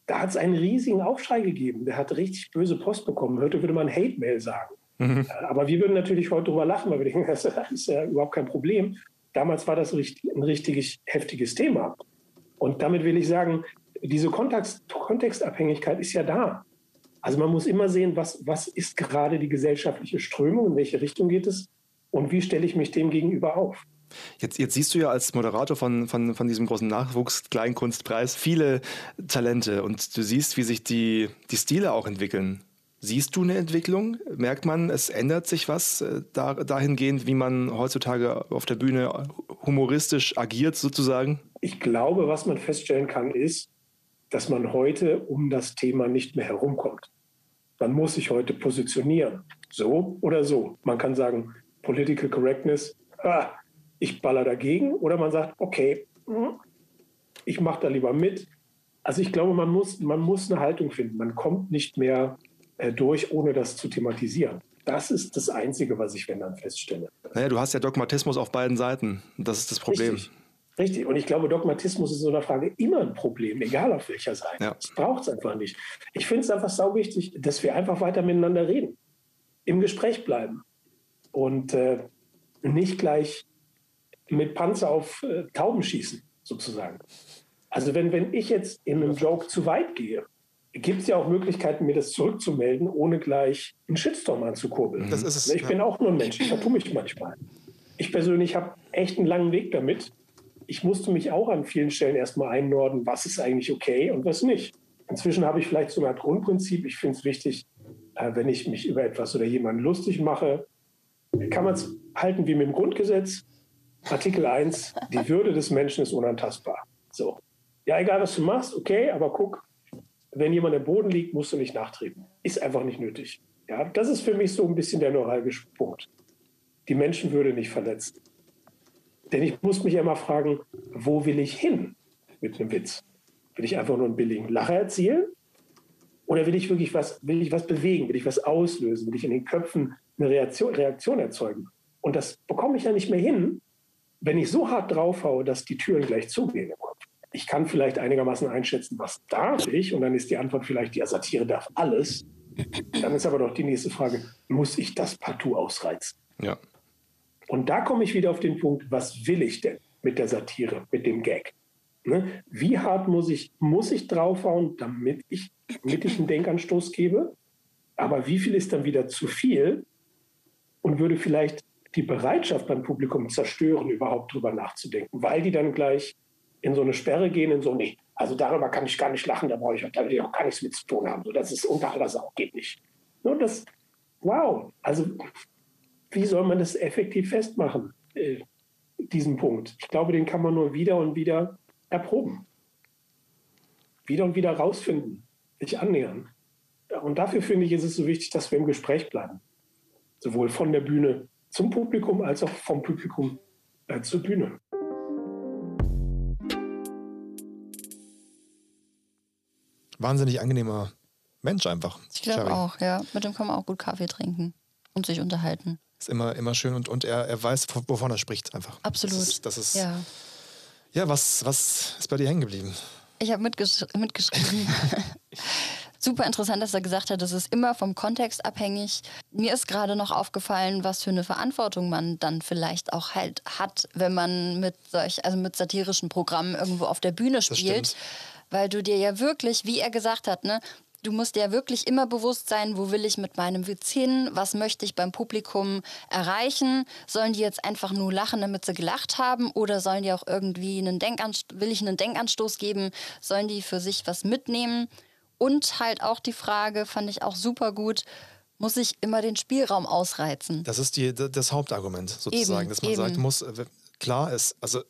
Speaker 6: Da hat es einen riesigen Aufschrei gegeben. Der hat richtig böse Post bekommen. Heute würde man Hate-Mail sagen. Äh, Aber wir würden natürlich heute drüber lachen, weil wir denken, das ist ja überhaupt kein Problem. Damals war das ein richtig heftiges Thema. Und damit will ich sagen, diese Kontext, Kontextabhängigkeit ist ja da. Also man muss immer sehen, was, was ist gerade die gesellschaftliche Strömung, in welche Richtung geht es und wie stelle ich mich dem gegenüber auf.
Speaker 7: Jetzt, jetzt siehst du ja als Moderator von, von, von diesem großen Nachwuchs-Kleinkunstpreis viele Talente und du siehst, wie sich die, die Stile auch entwickeln. Siehst du eine Entwicklung? Merkt man, es ändert sich was äh, da, dahingehend, wie man heutzutage auf der Bühne humoristisch agiert, sozusagen?
Speaker 6: Ich glaube, was man feststellen kann, ist, dass man heute um das Thema nicht mehr herumkommt. Man muss sich heute positionieren, so oder so. Man kann sagen, Political Correctness, ah, ich baller dagegen, oder man sagt, okay, hm, ich mache da lieber mit. Also ich glaube, man muss, man muss eine Haltung finden. Man kommt nicht mehr äh, durch, ohne das zu thematisieren. Das ist das Einzige, was ich, wenn dann feststelle.
Speaker 7: Naja, du hast ja Dogmatismus auf beiden Seiten. Das ist das Problem.
Speaker 6: Richtig. Richtig. Und ich glaube, Dogmatismus ist in so einer Frage immer ein Problem, egal auf welcher Seite.
Speaker 7: Ja.
Speaker 6: Das braucht es einfach nicht. Ich finde es einfach sau wichtig, dass wir einfach weiter miteinander reden, im Gespräch bleiben und äh, nicht gleich mit Panzer auf äh, Tauben schießen, sozusagen. Also wenn, wenn ich jetzt in einem Joke zu weit gehe, gibt es ja auch Möglichkeiten, mir das zurückzumelden, ohne gleich einen Shitstorm anzukurbeln.
Speaker 1: Das ist es,
Speaker 6: Ich
Speaker 1: ja.
Speaker 6: bin auch nur ein Mensch, ich vertue mich manchmal. Ich persönlich habe echt einen langen Weg damit. Ich musste mich auch an vielen Stellen erstmal einnorden, was ist eigentlich okay und was nicht. Inzwischen habe ich vielleicht so Art Grundprinzip. Ich finde es wichtig, äh, wenn ich mich über etwas oder jemanden lustig mache, kann man es halten wie mit dem Grundgesetz. Artikel 1, die Würde des Menschen ist unantastbar. So. Ja, egal was du machst, okay, aber guck, wenn jemand am Boden liegt, musst du nicht nachtreten. Ist einfach nicht nötig. Ja, das ist für mich so ein bisschen der neuralgische Punkt. Die Menschenwürde nicht verletzt. Denn ich muss mich immer fragen, wo will ich hin mit einem Witz? Will ich einfach nur einen billigen Lacher erzielen? Oder will ich wirklich was, will ich was bewegen? Will ich was auslösen? Will ich in den Köpfen eine Reaktion, Reaktion erzeugen? Und das bekomme ich ja nicht mehr hin, wenn ich so hart draufhaue, dass die Türen gleich zugehen im Kopf. Ich kann vielleicht einigermaßen einschätzen, was darf ich? Und dann ist die Antwort vielleicht, ja, Satire darf alles. Dann ist aber doch die nächste Frage, muss ich das partout ausreizen?
Speaker 7: Ja.
Speaker 6: Und da komme ich wieder auf den Punkt, was will ich denn mit der Satire, mit dem Gag? Ne? Wie hart muss ich, muss ich draufhauen, damit ich, damit ich einen Denkanstoß gebe? Aber wie viel ist dann wieder zu viel und würde vielleicht die Bereitschaft beim Publikum zerstören, überhaupt drüber nachzudenken, weil die dann gleich in so eine Sperre gehen, in so, nee, also darüber kann ich gar nicht lachen, da brauche ich da will ich auch gar nichts mit zu tun haben. So, das ist unter aller Sau, geht nicht. Nur das, wow, also wie soll man das effektiv festmachen, äh, diesen Punkt? Ich glaube, den kann man nur wieder und wieder erproben. Wieder und wieder rausfinden, sich annähern. Und dafür finde ich, ist es so wichtig, dass wir im Gespräch bleiben. Sowohl von der Bühne zum Publikum als auch vom Publikum äh, zur Bühne.
Speaker 1: Wahnsinnig angenehmer Mensch einfach.
Speaker 3: Ich glaube auch, ja. Mit dem kann man auch gut Kaffee trinken und sich unterhalten.
Speaker 1: Ist immer, immer schön und, und er, er weiß, wovon er spricht einfach.
Speaker 3: Absolut.
Speaker 1: Das ist, das ist ja,
Speaker 3: ja.
Speaker 1: was, was ist bei dir hängen geblieben?
Speaker 3: Ich habe mitgesch mitgeschrieben. Super interessant, dass er gesagt hat, es ist immer vom Kontext abhängig. Mir ist gerade noch aufgefallen, was für eine Verantwortung man dann vielleicht auch halt hat, wenn man mit solch, also mit satirischen Programmen irgendwo auf der Bühne spielt. Weil du dir ja wirklich, wie er gesagt hat, ne, du musst dir ja wirklich immer bewusst sein, wo will ich mit meinem Witz hin, was möchte ich beim Publikum erreichen. Sollen die jetzt einfach nur lachen, damit sie gelacht haben oder sollen die auch irgendwie einen Denkanstoß, will ich einen Denkanstoß geben, sollen die für sich was mitnehmen? Und halt auch die Frage, fand ich auch super gut, muss ich immer den Spielraum ausreizen?
Speaker 1: Das ist die, das Hauptargument sozusagen,
Speaker 3: Eben,
Speaker 1: dass man
Speaker 3: eben.
Speaker 1: sagt, muss, klar ist, also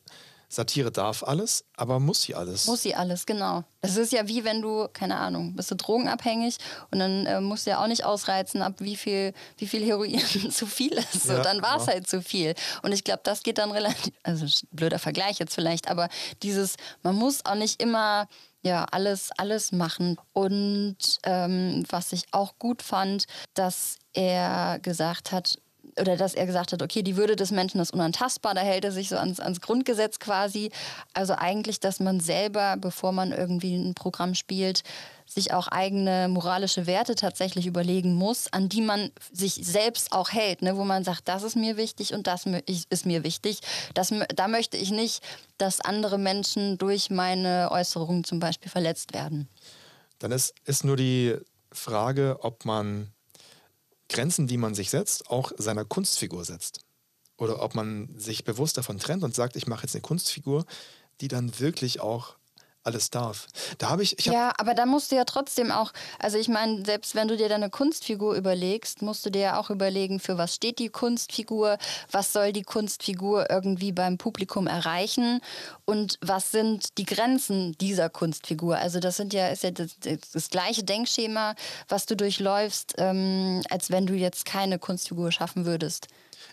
Speaker 1: Satire darf alles, aber muss sie alles?
Speaker 3: Muss sie alles, genau. Das ist ja wie wenn du, keine Ahnung, bist du drogenabhängig und dann äh, musst du ja auch nicht ausreizen, ab wie viel, wie viel Heroin zu viel ist. So,
Speaker 1: Ja,
Speaker 3: dann war es
Speaker 1: ja.
Speaker 3: halt zu viel. Und ich glaube, das geht dann relativ, also blöder Vergleich jetzt vielleicht, aber dieses, man muss auch nicht immer ja, alles, alles machen. Und ähm, was ich auch gut fand, dass er gesagt hat, oder dass er gesagt hat, okay, die Würde des Menschen ist unantastbar, da hält er sich so ans, ans Grundgesetz quasi. Also eigentlich, dass man selber, bevor man irgendwie ein Programm spielt, sich auch eigene moralische Werte tatsächlich überlegen muss, an die man sich selbst auch hält, ne? wo man sagt, das ist mir wichtig und das ist mir wichtig. Das, da möchte ich nicht, dass andere Menschen durch meine Äußerungen zum Beispiel verletzt werden.
Speaker 1: Dann ist, ist nur die Frage, ob man Grenzen, die man sich setzt, auch seiner Kunstfigur setzt. oder ob man sich bewusst davon trennt und sagt, ich mache jetzt eine Kunstfigur, die dann wirklich auch alles darf. Da habe ich, ich hab,
Speaker 3: ja, aber da musst du ja trotzdem auch, also ich meine, selbst wenn du dir deine Kunstfigur überlegst, musst du dir ja auch überlegen, für was steht die Kunstfigur, was soll die Kunstfigur irgendwie beim Publikum erreichen und was sind die Grenzen dieser Kunstfigur. Also das sind ja, ist ja das, das gleiche Denkschema, was du durchläufst, ähm, als wenn du jetzt keine Kunstfigur schaffen würdest.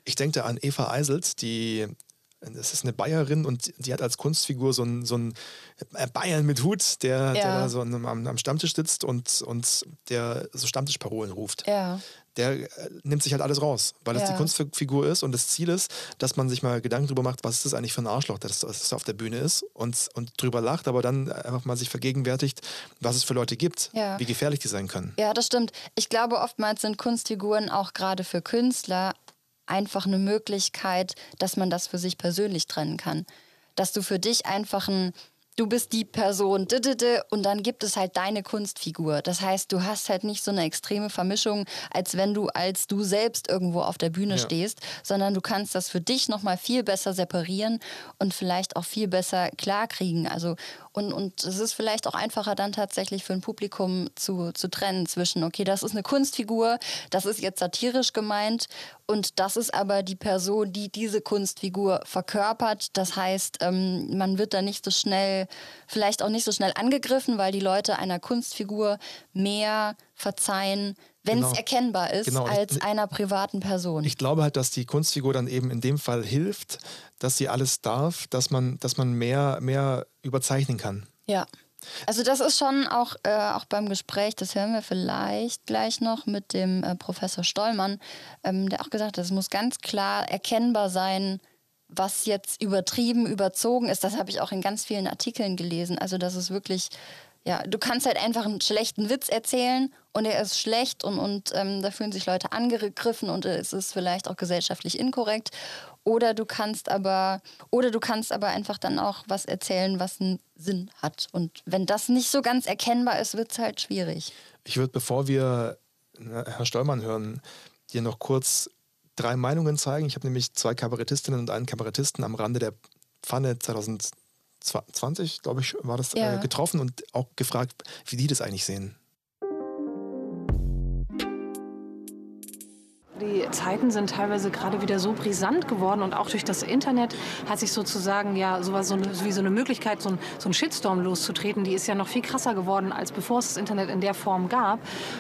Speaker 1: Ich denke an Eva Eiselt, die das ist eine Bayerin und die hat als Kunstfigur so einen, so einen Bayern mit Hut, der, ja. der da so am, am, Stammtisch sitzt und, und der so Stammtischparolen ruft.
Speaker 3: Ja.
Speaker 1: Der äh, nimmt sich halt alles raus, weil es ja. die Kunstfigur ist und das Ziel ist, dass man sich mal Gedanken darüber macht, was ist das eigentlich für ein Arschloch, das, das auf der Bühne ist und, und drüber lacht, aber dann einfach mal sich vergegenwärtigt, was es für Leute gibt, wie gefährlich die sein können.
Speaker 3: Ja, das stimmt. Ich glaube, oftmals sind Kunstfiguren auch gerade für Künstler einfach eine Möglichkeit, dass man das für sich persönlich trennen kann. Dass du für dich einfach ein du bist die Person und dann gibt es halt deine Kunstfigur. Das heißt, du hast halt nicht so eine extreme Vermischung, als wenn du als du selbst irgendwo auf der Bühne ja. stehst, sondern du kannst das für dich nochmal viel besser separieren und vielleicht auch viel besser klarkriegen. Also und, und es ist vielleicht auch einfacher dann tatsächlich für ein Publikum zu, zu trennen zwischen, okay, das ist eine Kunstfigur, das ist jetzt satirisch gemeint und das ist aber die Person, die diese Kunstfigur verkörpert. Das heißt, ähm, man wird da nicht so schnell, vielleicht auch nicht so schnell angegriffen, weil die Leute einer Kunstfigur mehr verzeihen, wenn es genau. erkennbar ist, genau. als ich, einer privaten Person.
Speaker 1: Ich glaube halt, dass die Kunstfigur dann eben in dem Fall hilft, dass sie alles darf, dass man, dass man mehr, mehr überzeichnen kann.
Speaker 3: Ja. Also das ist schon auch, äh, auch beim Gespräch, das hören wir vielleicht gleich noch mit dem äh, Professor Stollmann, ähm, der auch gesagt hat, es muss ganz klar erkennbar sein, was jetzt übertrieben, überzogen ist. Das habe ich auch in ganz vielen Artikeln gelesen. Also das ist wirklich ja, du kannst halt einfach einen schlechten Witz erzählen und er ist schlecht und, und ähm, da fühlen sich Leute angegriffen und es ist vielleicht auch gesellschaftlich inkorrekt. Oder du kannst aber, oder du kannst aber einfach dann auch was erzählen, was einen Sinn hat. Und wenn das nicht so ganz erkennbar ist, wird es halt schwierig.
Speaker 1: Ich würde, bevor wir Herr Stollmann hören, dir noch kurz drei Meinungen zeigen. Ich habe nämlich zwei Kabarettistinnen und einen Kabarettisten am Rande der Pfanne 2020 20, glaube ich, war das äh, ja. äh, getroffen und auch gefragt, wie die das eigentlich sehen.
Speaker 8: Die Zeiten sind teilweise gerade wieder so brisant geworden und auch durch das Internet hat sich sozusagen ja sowas so wie so eine Möglichkeit, so ein, so ein Shitstorm loszutreten, die ist ja noch viel krasser geworden, als bevor es das Internet in der Form gab.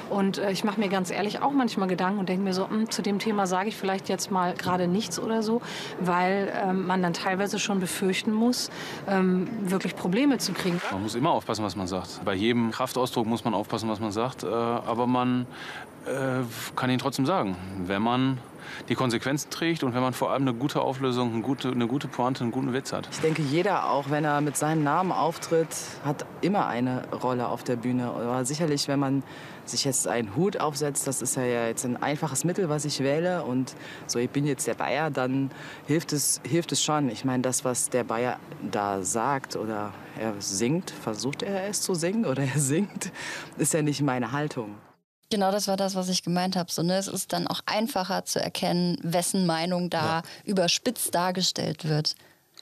Speaker 8: Und äh, ich mache mir ganz ehrlich auch manchmal Gedanken und denke mir so, mh, hm, zu dem Thema sage ich vielleicht jetzt mal gerade nichts oder so, weil ähm, man dann teilweise schon befürchten muss, ähm, wirklich Probleme zu kriegen.
Speaker 9: Man muss immer aufpassen, was man sagt. Bei jedem Kraftausdruck muss man aufpassen, was man sagt. Äh, aber man äh, kann Ihnen trotzdem sagen, wenn man die Konsequenzen trägt und wenn man vor allem eine gute Auflösung, eine gute, eine gute Pointe, einen guten Witz hat.
Speaker 10: Ich denke, jeder, auch wenn er mit seinem Namen auftritt, hat immer eine Rolle auf der Bühne. Aber sicherlich, wenn man sich jetzt einen Hut aufsetzt, das ist ja jetzt ein einfaches Mittel, was ich wähle. Und so, ich bin jetzt der Bayer, dann hilft es, hilft es schon. Ich meine, das, was der Bayer da sagt oder er singt, versucht er es zu singen oder er singt, ist ja nicht meine Haltung.
Speaker 3: Genau, das war das, was ich gemeint habe. So, ne? Es ist dann auch einfacher zu erkennen, wessen Meinung da ja. überspitzt dargestellt wird.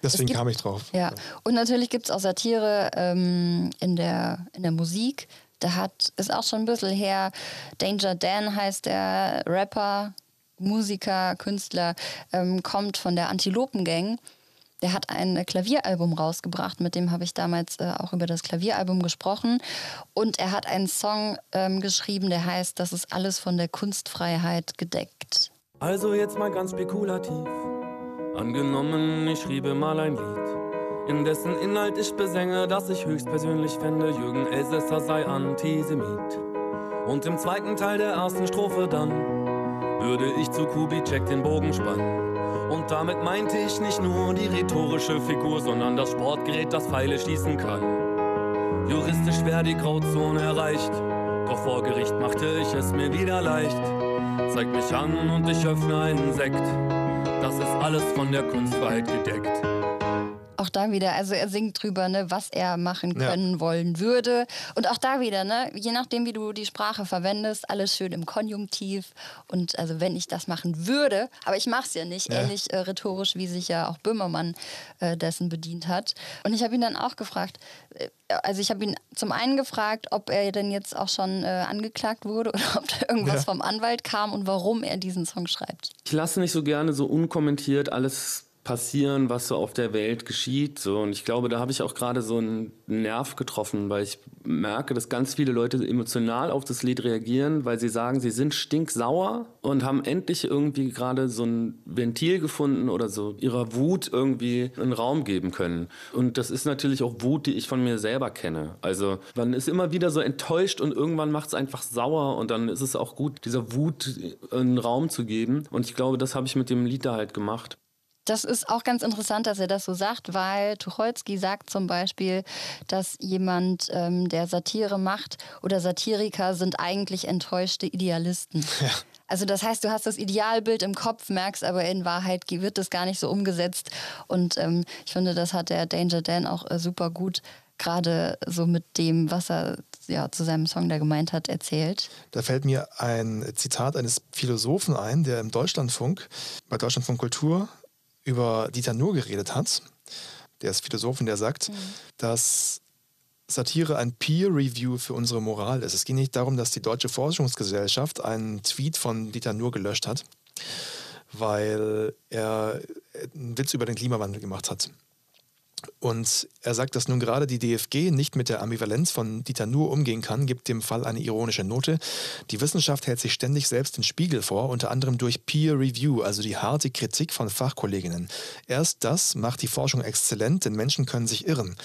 Speaker 1: Deswegen gibt, kam ich drauf.
Speaker 3: Ja, und natürlich gibt es auch Satire ähm, in, der, in der Musik. Da hat, ist auch schon ein bisschen her, Danger Dan heißt der Rapper, Musiker, Künstler, ähm, kommt von der Antilopen Gang. Der hat ein Klavieralbum rausgebracht, mit dem habe ich damals äh, auch über das Klavieralbum gesprochen. Und er hat einen Song ähm, geschrieben, der heißt, das ist alles von der Kunstfreiheit gedeckt.
Speaker 11: Also jetzt mal ganz spekulativ. Angenommen, ich schriebe mal ein Lied, in dessen Inhalt ich besänge, dass ich höchstpersönlich fände, Jürgen Elsässer sei Antisemit. Und im zweiten Teil der ersten Strophe dann würde ich zu Kubitschek den Bogen spannen. Und damit meinte ich nicht nur die rhetorische Figur, sondern das Sportgerät, das Pfeile schießen kann. Juristisch wäre die Grauzone erreicht, doch vor Gericht machte ich es mir wieder leicht. Zeig mich an und ich öffne einen Sekt, das ist alles von der Kunstfreiheit gedeckt.
Speaker 3: Auch da wieder, also er singt drüber, ne, was er machen
Speaker 1: Ja.
Speaker 3: können, wollen würde. Und auch da wieder, ne, je nachdem, wie du die Sprache verwendest, alles schön im Konjunktiv. Und also wenn ich das machen würde, aber ich mache es ja nicht,
Speaker 1: Ja.
Speaker 3: ähnlich äh, rhetorisch, wie sich ja auch Böhmermann äh, dessen bedient hat. Und ich habe ihn dann auch gefragt, äh, also ich habe ihn zum einen gefragt, ob er denn jetzt auch schon äh, angeklagt wurde oder ob da irgendwas
Speaker 11: Ja.
Speaker 3: vom Anwalt kam und warum er diesen Song schreibt.
Speaker 11: Ich lasse nicht so gerne so unkommentiert alles passieren, was so auf der Welt geschieht. So. Und ich glaube, da habe ich auch gerade so einen Nerv getroffen, weil ich merke, dass ganz viele Leute emotional auf das Lied reagieren, weil sie sagen, sie sind stinksauer und haben endlich irgendwie gerade so ein Ventil gefunden oder so ihrer Wut irgendwie einen Raum geben können. Und das ist natürlich auch Wut, die ich von mir selber kenne. Also man ist immer wieder so enttäuscht und irgendwann macht es einfach sauer und dann ist es auch gut, dieser Wut einen Raum zu geben. Und ich glaube, das habe ich mit dem Lied da halt gemacht.
Speaker 3: Das ist auch ganz interessant, dass er das so sagt, weil Tucholsky sagt zum Beispiel, dass jemand, ähm, der Satire macht oder Satiriker sind eigentlich enttäuschte Idealisten. Also das heißt, du hast das Idealbild im Kopf, merkst aber in Wahrheit wird das gar nicht so umgesetzt. Und ähm, ich finde, das hat der Danger Dan auch äh, super gut, gerade so mit dem, was er ja, zu seinem Song da gemeint hat, erzählt.
Speaker 1: Da fällt mir ein Zitat eines Philosophen ein, der im Deutschlandfunk, bei Deutschlandfunk Kultur, über Dieter Nuhr geredet hat. Der ist Philosophen, der sagt, dass Satire ein Peer-Review für unsere Moral ist. Es ging nicht darum, dass die Deutsche Forschungsgesellschaft einen Tweet von Dieter Nuhr gelöscht hat, weil er einen Witz über den Klimawandel gemacht hat. Und er sagt, dass nun gerade die DFG nicht mit der Ambivalenz von Dieter Nuhr umgehen kann, gibt dem Fall eine ironische Note. Die Wissenschaft hält sich ständig selbst den Spiegel vor, unter anderem durch Peer Review, also die harte Kritik von Fachkolleginnen. Erst das macht die Forschung exzellent, denn Menschen können sich irren.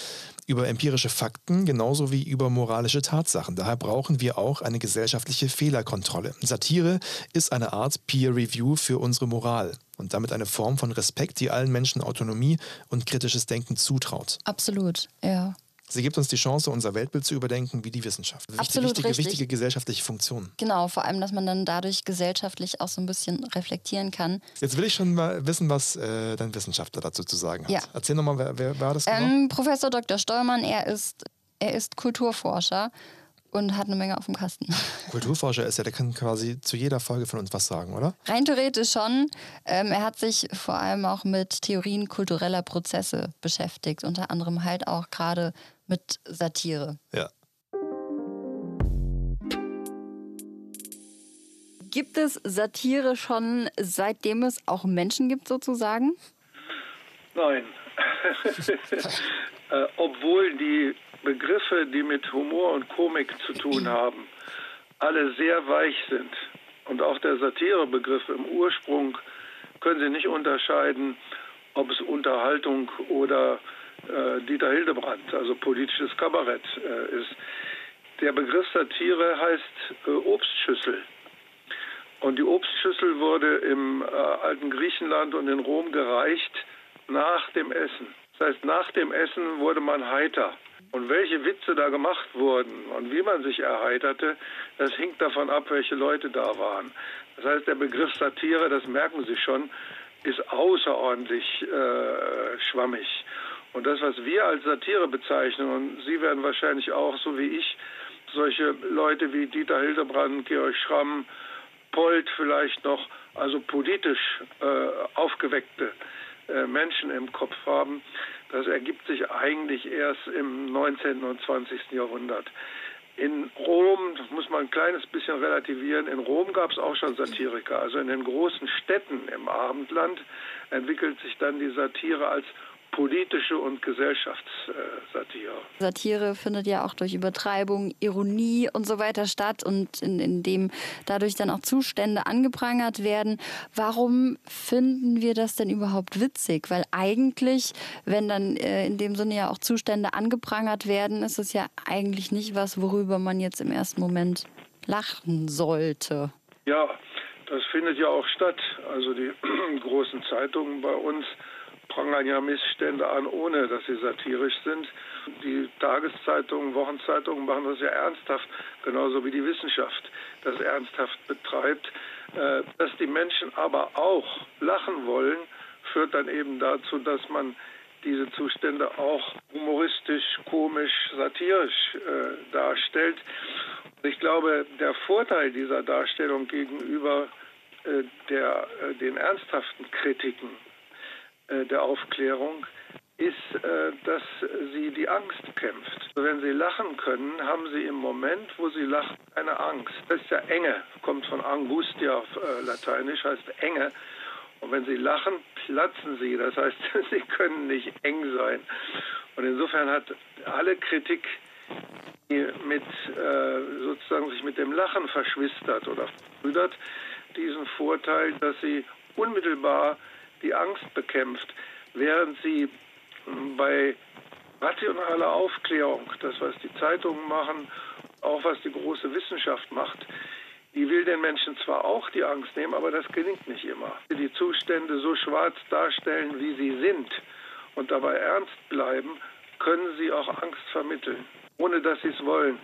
Speaker 1: Über empirische Fakten genauso wie über moralische Tatsachen. Daher brauchen wir auch eine gesellschaftliche Fehlerkontrolle. Satire ist eine Art Peer Review für unsere Moral und damit eine Form von Respekt, die allen Menschen Autonomie und kritisches Denken zutraut.
Speaker 3: Absolut, ja.
Speaker 1: Sie gibt uns die Chance, unser Weltbild zu überdenken, wie die Wissenschaft. Wichtige,
Speaker 3: Absolut
Speaker 1: wichtige,
Speaker 3: richtig.
Speaker 1: wichtige gesellschaftliche Funktion.
Speaker 3: Genau, vor allem, dass man dann dadurch gesellschaftlich auch so ein bisschen reflektieren kann.
Speaker 1: Jetzt will ich schon mal wissen, was äh, dein Wissenschaftler dazu zu sagen hat.
Speaker 3: Ja.
Speaker 1: Erzähl nochmal, wer, wer war das genau?
Speaker 3: Ähm, Professor Dr. Steuermann, er ist, er ist Kulturforscher und hat eine Menge auf dem Kasten.
Speaker 1: Kulturforscher ist ja, der kann quasi zu jeder Folge von uns was sagen, oder?
Speaker 3: Rein theoretisch schon. Ähm, er hat sich vor allem auch mit Theorien kultureller Prozesse beschäftigt, unter anderem halt auch gerade mit Satire.
Speaker 1: Ja.
Speaker 3: Gibt es Satire schon seitdem es auch Menschen gibt, sozusagen?
Speaker 12: Nein. äh, obwohl die Begriffe, die mit Humor und Komik zu tun haben, alle sehr weich sind. Und auch der Satirebegriff im Ursprung können Sie nicht unterscheiden, ob es Unterhaltung oder äh, Dieter Hildebrand, also politisches Kabarett äh, ist. Der Begriff Satire heißt äh, Obstschüssel. Und die Obstschüssel wurde im äh, alten Griechenland und in Rom gereicht nach dem Essen. Das heißt, nach dem Essen wurde man heiter. Und welche Witze da gemacht wurden und wie man sich erheiterte, das hing davon ab, welche Leute da waren. Das heißt, der Begriff Satire, das merken Sie schon, ist außerordentlich äh, schwammig. Und das, was wir als Satire bezeichnen, und Sie werden wahrscheinlich auch, so wie ich, solche Leute wie Dieter Hildebrand, Georg Schramm, Polt vielleicht noch, also politisch äh, aufgeweckte äh, Menschen im Kopf haben, das ergibt sich eigentlich erst im 19. und 20. Jahrhundert. In Rom, das muss man ein kleines bisschen relativieren, in Rom gab es auch schon Satiriker. Also in den großen Städten im Abendland entwickelt sich dann die Satire als politische und Gesellschaftssatire.
Speaker 3: Satire findet ja auch durch Übertreibung, Ironie und so weiter statt und in, in dem dadurch dann auch Zustände angeprangert werden. Warum finden wir das denn überhaupt witzig? Weil eigentlich, wenn dann äh, in dem Sinne ja auch Zustände angeprangert werden, ist es ja eigentlich nicht was, worüber man jetzt im ersten Moment lachen sollte.
Speaker 12: Ja, das findet ja auch statt. Also die großen Zeitungen bei uns prangern ja Missstände an, ohne dass sie satirisch sind. Die Tageszeitungen, Wochenzeitungen machen das ja ernsthaft, genauso wie die Wissenschaft das ernsthaft betreibt. Äh, Dass die Menschen aber auch lachen wollen, führt dann eben dazu, dass man diese Zustände auch humoristisch, komisch, satirisch äh, darstellt. Ich glaube, der Vorteil dieser Darstellung gegenüber äh, der, äh, den ernsthaften Kritiken der Aufklärung ist, äh, dass sie die Angst kämpft. Wenn sie lachen können, haben sie im Moment, wo sie lachen, eine Angst. Das ist ja Enge, kommt von Angustia auf äh, Lateinisch, heißt Enge. Und wenn sie lachen, platzen sie. Das heißt, sie können nicht eng sein. Und insofern hat alle Kritik, die mit, äh, sozusagen sich mit dem Lachen verschwistert oder verbrüdert, diesen Vorteil, dass sie unmittelbar die Angst bekämpft, während sie bei rationaler Aufklärung, das was die Zeitungen machen, auch was die große Wissenschaft macht, die will den Menschen zwar auch die Angst nehmen, aber das gelingt nicht immer. Die Zustände so schwarz darstellen, wie sie sind und dabei ernst bleiben, können sie auch Angst vermitteln, ohne dass sie es wollen.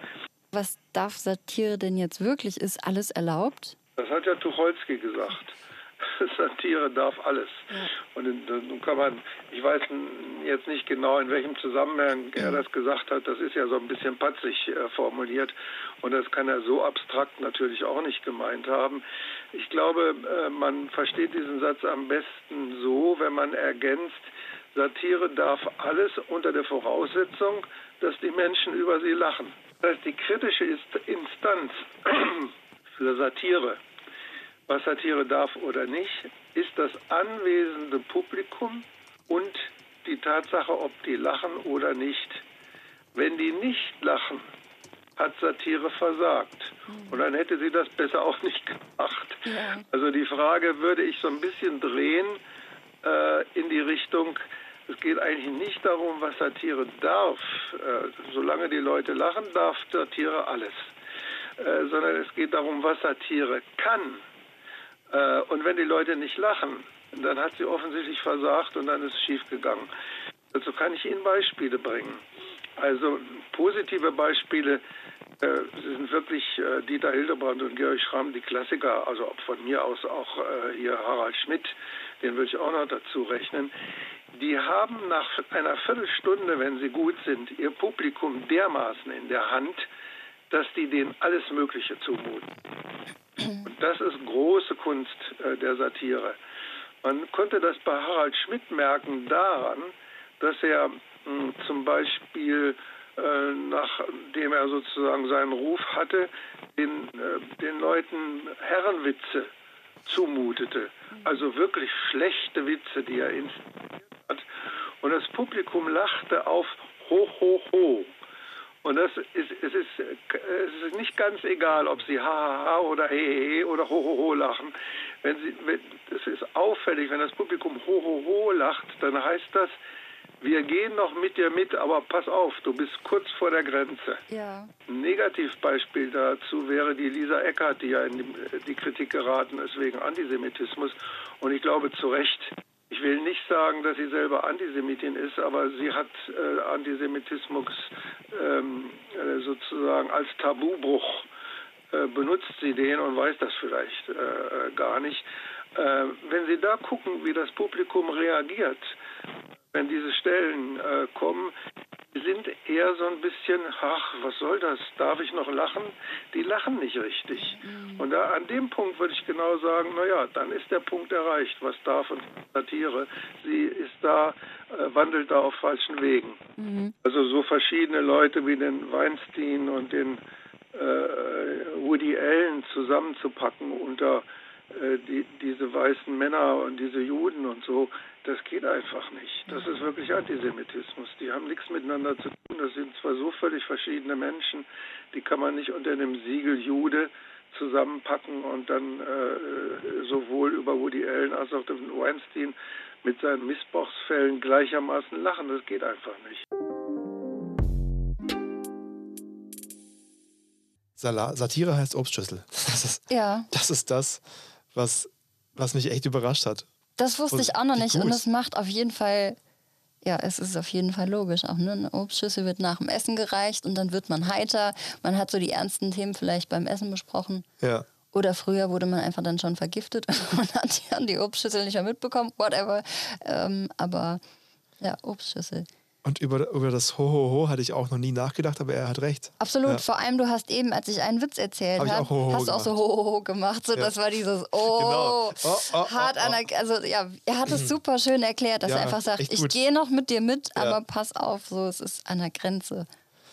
Speaker 3: Was darf Satire denn jetzt wirklich? Ist alles erlaubt?
Speaker 12: Das hat ja Tucholsky gesagt. Satire darf alles. Und nun kann man, ich weiß jetzt nicht genau, in welchem Zusammenhang er das gesagt hat. Das ist ja so ein bisschen patzig äh, formuliert. Und das kann er so abstrakt natürlich auch nicht gemeint haben. Ich glaube, äh, man versteht diesen Satz am besten so, wenn man ergänzt, Satire darf alles unter der Voraussetzung, dass die Menschen über sie lachen. Das heißt, die kritische Instanz für Satire was Satire darf oder nicht, ist das anwesende Publikum und die Tatsache, ob die lachen oder nicht. Wenn die nicht lachen, hat Satire versagt. Und dann hätte sie das besser auch nicht gemacht. Ja. Also die Frage würde ich so ein bisschen drehen äh, in die Richtung, es geht eigentlich nicht darum, was Satire darf. Äh, solange die Leute lachen, darf Satire alles. Äh, sondern es geht darum, was Satire kann. Äh, und wenn die Leute nicht lachen, dann hat sie offensichtlich versagt und dann ist es schiefgegangen. Dazu kann ich Ihnen Beispiele bringen. Also positive Beispiele äh, sind wirklich äh, Dieter Hildebrand und Georg Schramm, die Klassiker, also von mir aus auch äh, hier Harald Schmidt, den will ich auch noch dazu rechnen. Die haben nach einer Viertelstunde, wenn sie gut sind, ihr Publikum dermaßen in der Hand, dass die denen alles Mögliche zumuten. Und das ist große Kunst äh, der Satire. Man konnte das bei Harald Schmidt merken daran, dass er hm, zum Beispiel äh, nachdem er sozusagen seinen Ruf hatte, den, äh, den Leuten Herrenwitze zumutete. Also wirklich schlechte Witze, die er inszeniert hat. Und das Publikum lachte auf Ho, ho, ho. Und das ist, es, ist, es ist nicht ganz egal, ob sie ha, ha, ha oder he, he, he oder ho, ho, ho lachen. Wenn sie, wenn, es ist auffällig, wenn das Publikum ho, ho, ho lacht, dann heißt das, wir gehen noch mit dir mit, aber pass auf, du bist kurz vor der Grenze. Ja. Ein Negativbeispiel dazu wäre die Lisa Eckert, die ja in die Kritik geraten ist wegen Antisemitismus. Und ich glaube zu Recht, ich will nicht sagen, dass sie selber Antisemitin ist, aber sie hat äh, Antisemitismus ähm, äh, sozusagen als Tabubruch äh, benutzt sie den und weiß das vielleicht äh, äh, gar nicht. Wenn Sie da gucken, wie das Publikum reagiert, wenn diese Stellen kommen, sind eher so ein bisschen, ach, was soll das? Darf ich noch lachen? Die lachen nicht richtig. Mhm. Und da, an dem Punkt würde ich genau sagen, naja, dann ist der Punkt erreicht, was darf und Satire. Sie ist da, äh, wandelt da auf falschen Wegen. Mhm. Also so verschiedene Leute wie den Weinstein und den äh, Woody Allen zusammenzupacken unter äh, die, diese weißen Männer und diese Juden und so, das geht einfach nicht. Das ist wirklich Antisemitismus. Die haben nichts miteinander zu tun. Das sind zwar so völlig verschiedene Menschen, die kann man nicht unter dem Siegel Jude zusammenpacken und dann äh, sowohl über Woody Allen als auch den Weinstein mit seinen Missbrauchsfällen gleichermaßen lachen. Das geht einfach nicht.
Speaker 1: Satire heißt Obstschüssel. Das ist, ja. das ist das, was, was mich echt überrascht hat.
Speaker 3: Das wusste und ich auch noch nicht. Und es macht auf jeden Fall, ja, es ist auf jeden Fall logisch. Auch ne? eine Obstschüssel wird nach dem Essen gereicht und dann wird man heiter. Man hat so die ernsten Themen vielleicht beim Essen besprochen. Ja. Oder früher wurde man einfach dann schon vergiftet und man hat ja die Obstschüssel nicht mehr mitbekommen, whatever. Ähm, aber Ja, Obstschüssel.
Speaker 1: Und über, über das Ho-Ho-Ho hatte ich auch noch nie nachgedacht, aber er hat recht.
Speaker 3: Absolut.
Speaker 1: Ja.
Speaker 3: Vor allem, du hast eben, als ich einen Witz erzählt
Speaker 1: Hab
Speaker 3: habe,
Speaker 1: auch Ho, ho,
Speaker 3: hast du auch so Ho-Ho-Ho gemacht. So,
Speaker 1: Ja.
Speaker 3: Das war dieses Oh,
Speaker 1: Genau. Oh, oh,
Speaker 3: hart
Speaker 1: oh,
Speaker 3: an der, also ja, er hat es super schön erklärt, dass
Speaker 1: Ja,
Speaker 3: er einfach sagt, ich gehe noch mit dir mit, aber pass auf, so es ist an der Grenze.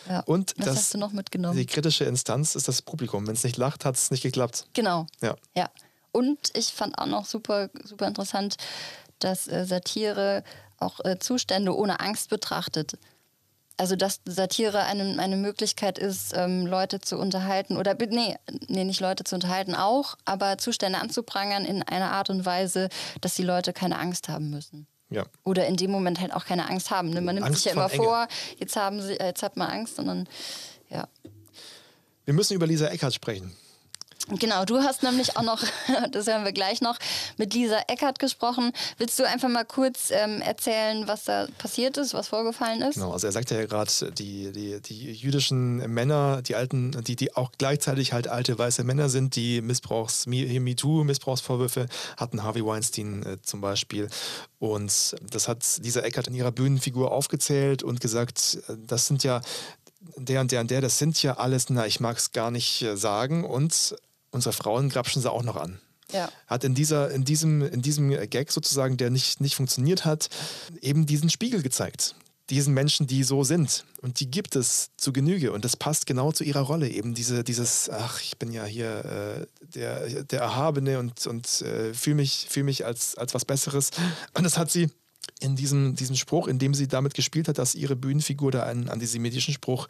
Speaker 3: Ja.
Speaker 1: Und
Speaker 3: Was
Speaker 1: das,
Speaker 3: hast du noch mitgenommen?
Speaker 1: die kritische Instanz ist das Publikum. Wenn es nicht lacht, hat es nicht geklappt.
Speaker 3: Genau.
Speaker 1: Ja.
Speaker 3: Ja. Und ich fand auch noch super, super interessant, dass äh, Satire auch äh, Zustände ohne Angst betrachtet. Also dass Satire eine, eine Möglichkeit ist, ähm, Leute zu unterhalten oder nee, nee, nicht Leute zu unterhalten auch, aber Zustände anzuprangern in einer Art und Weise, dass die Leute keine Angst haben müssen.
Speaker 1: Ja.
Speaker 3: Oder in dem Moment halt auch keine Angst haben. Ne? Man nimmt
Speaker 1: Angst
Speaker 3: sich ja immer
Speaker 1: Enge.
Speaker 3: vor, jetzt haben sie, jetzt hat man Angst, sondern ja.
Speaker 1: Wir müssen über Lisa Eckhardt sprechen.
Speaker 3: Genau, du hast nämlich auch noch, das hören wir gleich noch, mit Lisa Eckert gesprochen. Willst du einfach mal kurz ähm, erzählen, was da passiert ist, was vorgefallen ist?
Speaker 1: Genau, also er sagte ja gerade, die, die, die jüdischen Männer, die alten, die, die auch gleichzeitig halt alte weiße Männer sind, die Missbrauchs, Me- MeToo-Missbrauchsvorwürfe hatten, Harvey Weinstein äh, zum Beispiel. Und das hat Lisa Eckert in ihrer Bühnenfigur aufgezählt und gesagt, äh, das sind ja der und der und der, das sind ja alles, na, ich mag es gar nicht äh, sagen. Und unsere Frauen grapschen sie auch noch an
Speaker 3: Ja.
Speaker 1: hat in, dieser, in, diesem, in diesem Gag sozusagen, der nicht, nicht funktioniert hat, eben diesen Spiegel gezeigt. Diesen Menschen, die so sind. Und die gibt es zu Genüge. Und das passt genau zu ihrer Rolle. Eben diese, dieses, ach, ich bin ja hier äh, der, der Erhabene und, und äh, fühle mich, fühl mich als, als was Besseres. Und das hat sie in diesem, diesem Spruch, in dem sie damit gespielt hat, dass ihre Bühnenfigur da einen antisemitischen Spruch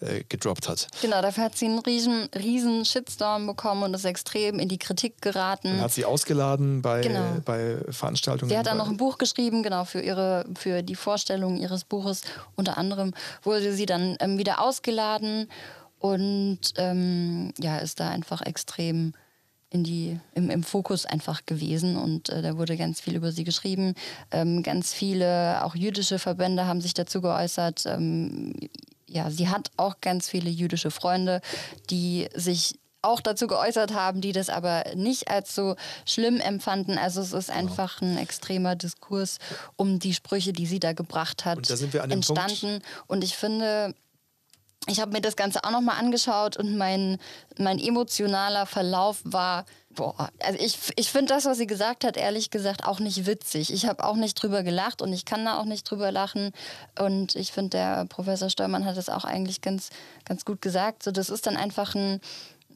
Speaker 1: äh, gedroppt hat.
Speaker 3: Genau, dafür hat sie einen riesen, riesen Shitstorm bekommen und ist extrem in die Kritik geraten.
Speaker 1: Dann hat sie ausgeladen bei,
Speaker 3: Genau.
Speaker 1: bei Veranstaltungen.
Speaker 3: Sie hat dann noch ein Buch geschrieben, genau, für, ihre, für die Vorstellung ihres Buches. Unter anderem wurde sie dann ähm, wieder ausgeladen und ähm, ja, ist da einfach extrem in die, im, im Fokus einfach gewesen und äh, da wurde ganz viel über sie geschrieben. Ähm, ganz viele, auch jüdische Verbände haben sich dazu geäußert. Ähm, ja, sie hat auch ganz viele jüdische Freunde, die sich auch dazu geäußert haben, die das aber nicht als so schlimm empfanden. Also es ist einfach ein extremer Diskurs um die Sprüche, die sie da gebracht hat,
Speaker 1: Und da sind wir an dem Punkt-
Speaker 3: entstanden. Und ich finde, ich habe mir das Ganze auch nochmal angeschaut und mein, mein emotionaler Verlauf war, boah, also ich, ich finde das, was sie gesagt hat, ehrlich gesagt auch nicht witzig. Ich habe auch nicht drüber gelacht und ich kann da auch nicht drüber lachen. Und ich finde, der Professor Steuermann hat es auch eigentlich ganz, ganz gut gesagt. So, das ist dann einfach ein,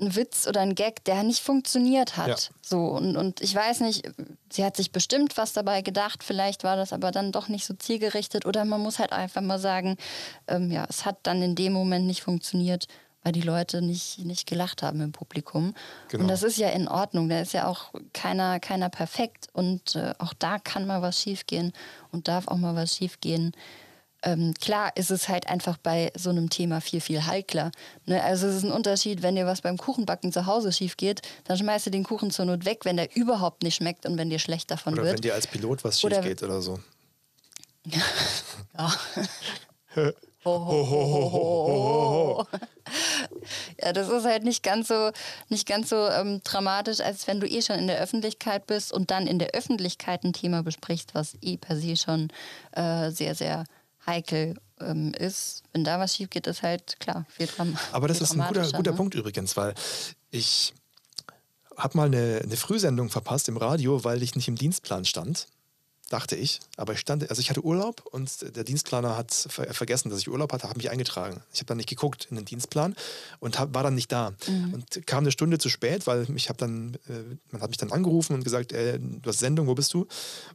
Speaker 3: ein Witz oder ein Gag, der nicht funktioniert hat.
Speaker 1: Ja.
Speaker 3: So, und, und ich weiß nicht, sie hat sich bestimmt was dabei gedacht, vielleicht war das aber dann doch nicht so zielgerichtet oder man muss halt einfach mal sagen, ähm, ja, es hat dann in dem Moment nicht funktioniert, weil die Leute nicht, nicht gelacht haben im Publikum.
Speaker 1: Genau.
Speaker 3: Und das ist ja in Ordnung, da ist ja auch keiner, keiner perfekt und äh, auch da kann mal was schiefgehen und darf auch mal was schiefgehen. Ähm, klar ist es halt einfach bei so einem Thema viel, viel heikler. Ne? Also es ist ein Unterschied, wenn dir was beim Kuchenbacken zu Hause schief geht, dann schmeißt du den Kuchen zur Not weg, wenn der überhaupt nicht schmeckt und wenn dir schlecht davon
Speaker 1: Oder
Speaker 3: wird.
Speaker 1: wenn dir als Pilot was schief
Speaker 3: Oder-
Speaker 1: geht oder so.
Speaker 3: Ja. Ho. Ja, das ist halt nicht ganz so, nicht ganz so ähm, dramatisch, als wenn du eh schon in der Öffentlichkeit bist und dann in der Öffentlichkeit ein Thema besprichst, was eh per se schon äh, sehr, sehr heikel ähm, ist. Wenn da was schief geht, ist halt klar viel Dram
Speaker 1: Aber das ist ein guter, guter
Speaker 3: ne?
Speaker 1: Punkt übrigens, weil ich habe mal eine, eine Frühsendung verpasst im Radio, weil ich nicht im Dienstplan stand. Dachte ich. Aber ich stand, also ich hatte Urlaub und der Dienstplaner hat ver vergessen, dass ich Urlaub hatte, habe mich eingetragen. Ich habe dann nicht geguckt in den Dienstplan und hab, war dann nicht da.
Speaker 3: Mhm.
Speaker 1: Und kam eine Stunde zu spät, weil ich habe dann, äh, man hat mich dann angerufen und gesagt, äh, du hast Sendung, wo bist du?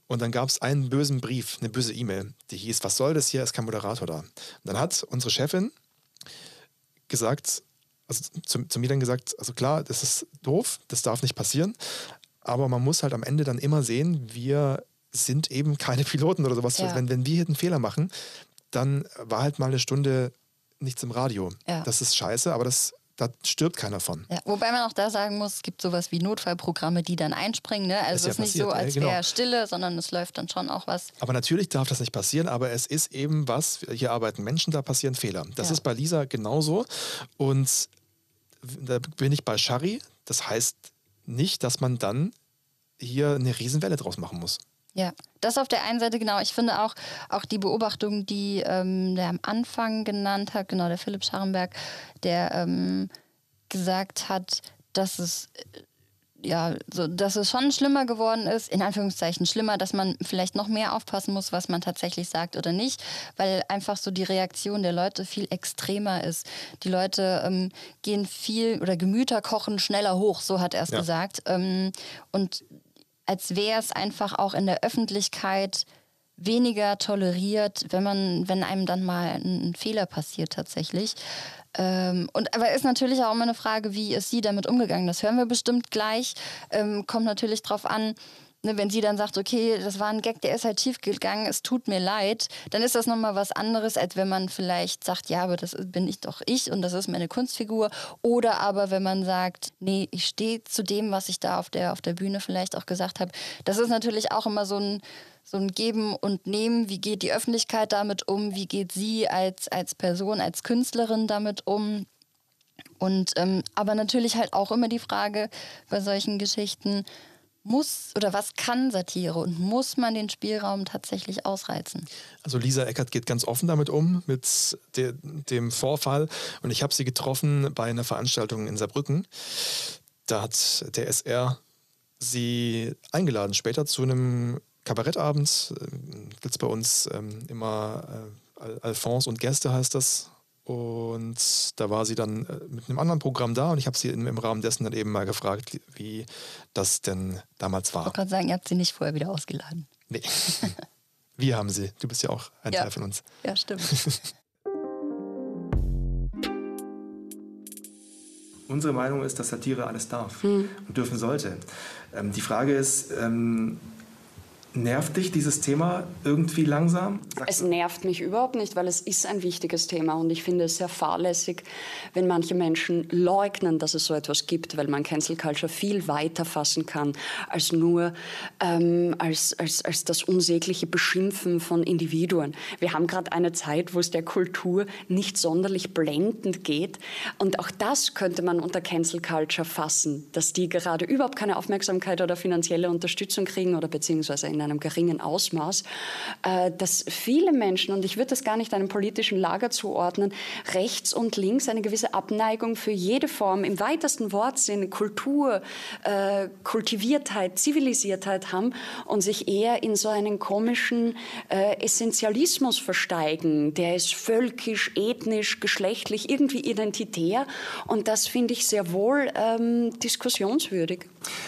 Speaker 1: Und dann gab es einen bösen Brief, eine böse E-Mail, die hieß, was soll das hier, ist kein Moderator da. Und dann hat unsere Chefin gesagt, also zu, zu mir dann gesagt, also klar, das ist doof, das darf nicht passieren, aber man muss halt am Ende dann immer sehen, wir sind eben keine Piloten oder sowas.
Speaker 3: Ja.
Speaker 1: Wenn, wenn wir hier einen Fehler machen, dann war halt mal eine Stunde nichts im Radio.
Speaker 3: Ja.
Speaker 1: Das ist scheiße, aber das, da stirbt keiner von.
Speaker 3: Ja, wobei man auch da sagen muss, es gibt sowas wie Notfallprogramme, die dann einspringen. Ne? Also es
Speaker 1: ja
Speaker 3: ist nicht
Speaker 1: passiert,
Speaker 3: so,
Speaker 1: ja,
Speaker 3: als
Speaker 1: genau.
Speaker 3: wäre Stille, sondern es läuft dann schon auch was.
Speaker 1: Aber natürlich darf das nicht passieren, aber es ist eben was, hier arbeiten Menschen, da passieren Fehler. Das
Speaker 3: Ja.
Speaker 1: ist bei Lisa genauso. Und da bin ich bei Shari. Das heißt nicht, dass man dann hier eine Riesenwelle draus machen muss.
Speaker 3: Ja, das auf der einen Seite, genau. Ich finde auch, auch die Beobachtung, die ähm, der am Anfang genannt hat, genau, der Philipp Scharrenberg, der ähm, gesagt hat, dass es ja, so, dass es schon schlimmer geworden ist, in Anführungszeichen schlimmer, dass man vielleicht noch mehr aufpassen muss, was man tatsächlich sagt oder nicht, weil einfach so die Reaktion der Leute viel extremer ist. Die Leute ähm, gehen viel oder Gemüter kochen schneller hoch, so hat er es ja. gesagt. Ähm, und als wäre es einfach auch in der Öffentlichkeit weniger toleriert, wenn man, wenn einem dann mal ein, Fehler passiert tatsächlich. Ähm, und aber ist natürlich auch immer eine Frage, wie ist sie damit umgegangen? Das hören wir bestimmt gleich. Ähm, kommt natürlich drauf an, ne, wenn sie dann sagt, okay, das war ein Gag, der ist halt tief gegangen, es tut mir leid, dann ist das nochmal was anderes, als wenn man vielleicht sagt, ja, aber das bin ich doch ich und das ist meine Kunstfigur. Oder aber wenn man sagt, nee, ich stehe zu dem, was ich da auf der, auf der Bühne vielleicht auch gesagt habe. Das ist natürlich auch immer so ein so ein Geben und Nehmen. Wie geht die Öffentlichkeit damit um? Wie geht sie als, als Person, als Künstlerin damit um? Und ähm, aber natürlich halt auch immer die Frage bei solchen Geschichten, muss oder was kann Satire und muss man den Spielraum tatsächlich ausreizen?
Speaker 1: Also Lisa Eckert geht ganz offen damit um, mit de, dem Vorfall. Und ich habe sie getroffen bei einer Veranstaltung in Saarbrücken. Da hat der SR sie eingeladen, später zu einem Kabarettabend äh, gibt es bei uns ähm, immer äh, Alphonse und Gäste heißt das. Und da war sie dann äh, mit einem anderen Programm da und ich habe sie im, im, Rahmen dessen dann eben mal gefragt, wie das denn damals war.
Speaker 3: Ich wollte gerade sagen, ihr habt sie nicht vorher wieder ausgeladen.
Speaker 1: Nee. Wir haben sie. Du bist ja auch ein ja. Teil von uns.
Speaker 3: Ja, stimmt.
Speaker 7: Unsere Meinung ist, dass Satire alles darf hm. und dürfen sollte. Ähm, die Frage ist, ähm, Nervt dich dieses Thema irgendwie langsam?
Speaker 13: es nervt mich überhaupt nicht, weil es ist ein wichtiges Thema und ich finde es sehr fahrlässig, wenn manche Menschen leugnen, dass es so etwas gibt, weil man Cancel Culture viel weiter fassen kann als nur ähm, als, als, als das unsägliche Beschimpfen von Individuen. Wir haben gerade eine Zeit, wo es der Kultur nicht sonderlich blendend geht und auch das könnte man unter Cancel Culture fassen, dass die gerade überhaupt keine Aufmerksamkeit oder finanzielle Unterstützung kriegen oder beziehungsweise in einem geringen Ausmaß, äh, dass viele Menschen, und ich würde das gar nicht einem politischen Lager zuordnen, rechts und links eine gewisse Abneigung für jede Form im weitesten Wortsinn Kultur, äh, Kultiviertheit, Zivilisiertheit haben und sich eher in so einen komischen äh, Essentialismus versteigen. Der ist völkisch, ethnisch, geschlechtlich, irgendwie identitär. Und das finde ich sehr wohl ähm, diskussionswürdig.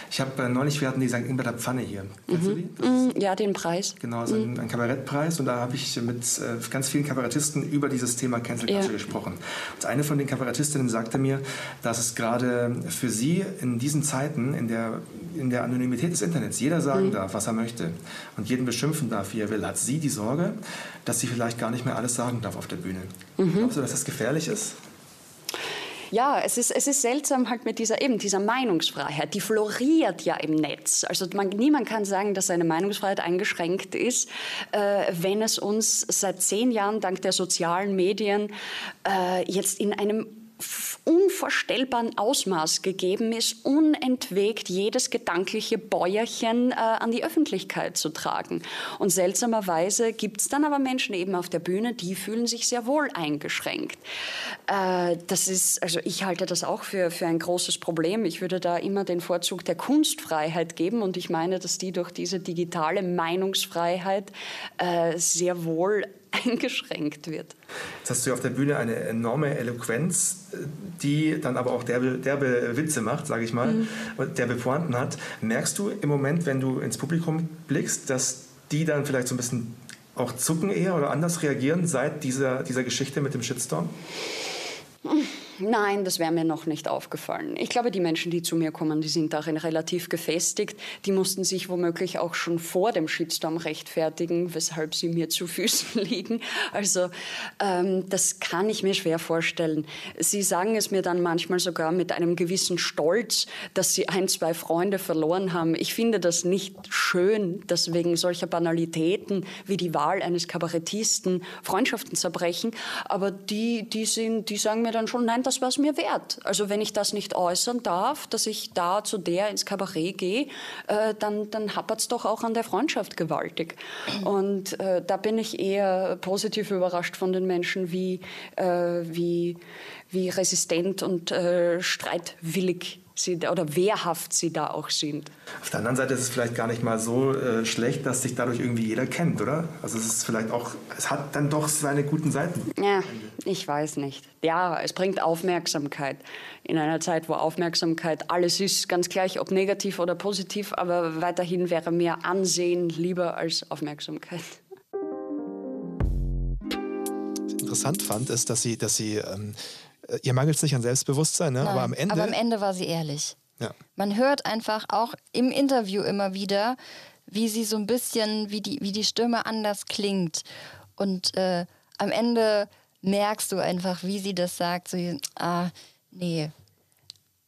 Speaker 7: Ich habe äh, neulich, wir hatten die St. Ingberter Pfanne hier. Kennst
Speaker 13: mhm. du die? Mhm. Ja, den Preis.
Speaker 7: Genau, also mhm. ein, ein Kabarettpreis. Und da habe ich mit äh, ganz vielen Kabarettisten über dieses Thema Cancel Culture ja. gesprochen. Und eine von den Kabarettistinnen sagte mir, dass es gerade für sie in diesen Zeiten, in der, in der Anonymität des Internets, jeder sagen mhm. darf, was er möchte und jeden beschimpfen darf, wie er will, hat sie die Sorge, dass sie vielleicht gar nicht mehr alles sagen darf auf der Bühne. Mhm. Glaubst du, dass das gefährlich ist?
Speaker 13: Ja, es ist, es ist seltsam halt mit dieser eben dieser Meinungsfreiheit, die floriert ja im Netz. Also man, niemand kann sagen, dass seine Meinungsfreiheit eingeschränkt ist, äh, wenn es uns seit zehn Jahren dank der sozialen Medien äh, jetzt in einem unvorstellbaren Ausmaß gegeben ist, unentwegt jedes gedankliche Bäuerchen äh, an die Öffentlichkeit zu tragen. Und seltsamerweise gibt es dann aber Menschen eben auf der Bühne, die fühlen sich sehr wohl eingeschränkt. Äh, das ist, also ich halte das auch für, für ein großes Problem. Ich würde da immer den Vorzug der Kunstfreiheit geben und ich meine, dass die durch diese digitale Meinungsfreiheit äh, sehr wohl eingeschränkt wird.
Speaker 7: Jetzt hast du auf der Bühne eine enorme Eloquenz, die dann aber auch derbe, derbe Witze macht, sage ich mal, mhm. derbe Pointen hat. Merkst du im Moment, wenn du ins Publikum blickst, dass die dann vielleicht so ein bisschen auch zucken eher oder anders reagieren seit dieser, dieser Geschichte mit dem Shitstorm?
Speaker 13: Nein, das wäre mir noch nicht aufgefallen. Ich glaube, die Menschen, die zu mir kommen, die sind darin relativ gefestigt. Die mussten sich womöglich auch schon vor dem Shitstorm rechtfertigen, weshalb sie mir zu Füßen liegen. Also ähm, das kann ich mir schwer vorstellen. Sie sagen es mir dann manchmal sogar mit einem gewissen Stolz, dass sie ein, zwei Freunde verloren haben. Ich finde das nicht schön, dass wegen solcher Banalitäten wie die Wahl eines Kabarettisten Freundschaften zerbrechen. Aber die, die, sind, die sagen mir dann schon, nein, das war es mir wert. Also wenn ich das nicht äußern darf, dass ich da zu der ins Kabarett gehe, äh, dann, dann hapert es doch auch an der Freundschaft gewaltig. Und äh, da bin ich eher positiv überrascht von den Menschen, wie, äh, wie, wie resistent und äh, streitwillig sie, oder wehrhaft sie da auch sind.
Speaker 7: Auf der anderen Seite ist es vielleicht gar nicht mal so äh, schlecht, dass sich dadurch irgendwie jeder kennt, oder? Also es ist vielleicht auch, es hat dann doch seine guten Seiten.
Speaker 13: Ja, ich weiß nicht. Ja, es bringt Aufmerksamkeit. In einer Zeit, wo Aufmerksamkeit alles ist, ganz gleich, ob negativ oder positiv, aber weiterhin wäre mir Ansehen lieber als Aufmerksamkeit.
Speaker 1: Interessant fand, ist, dass sie, dass sie ähm, ihr mangelt es nicht an Selbstbewusstsein, ne?
Speaker 3: Nein,
Speaker 1: aber am Ende.
Speaker 3: aber am Ende war sie ehrlich.
Speaker 1: Ja.
Speaker 3: Man hört einfach auch im Interview immer wieder, wie sie so ein bisschen, wie die, wie die Stimme anders klingt. Und äh, am Ende merkst du einfach, wie sie das sagt. So, ah, nee.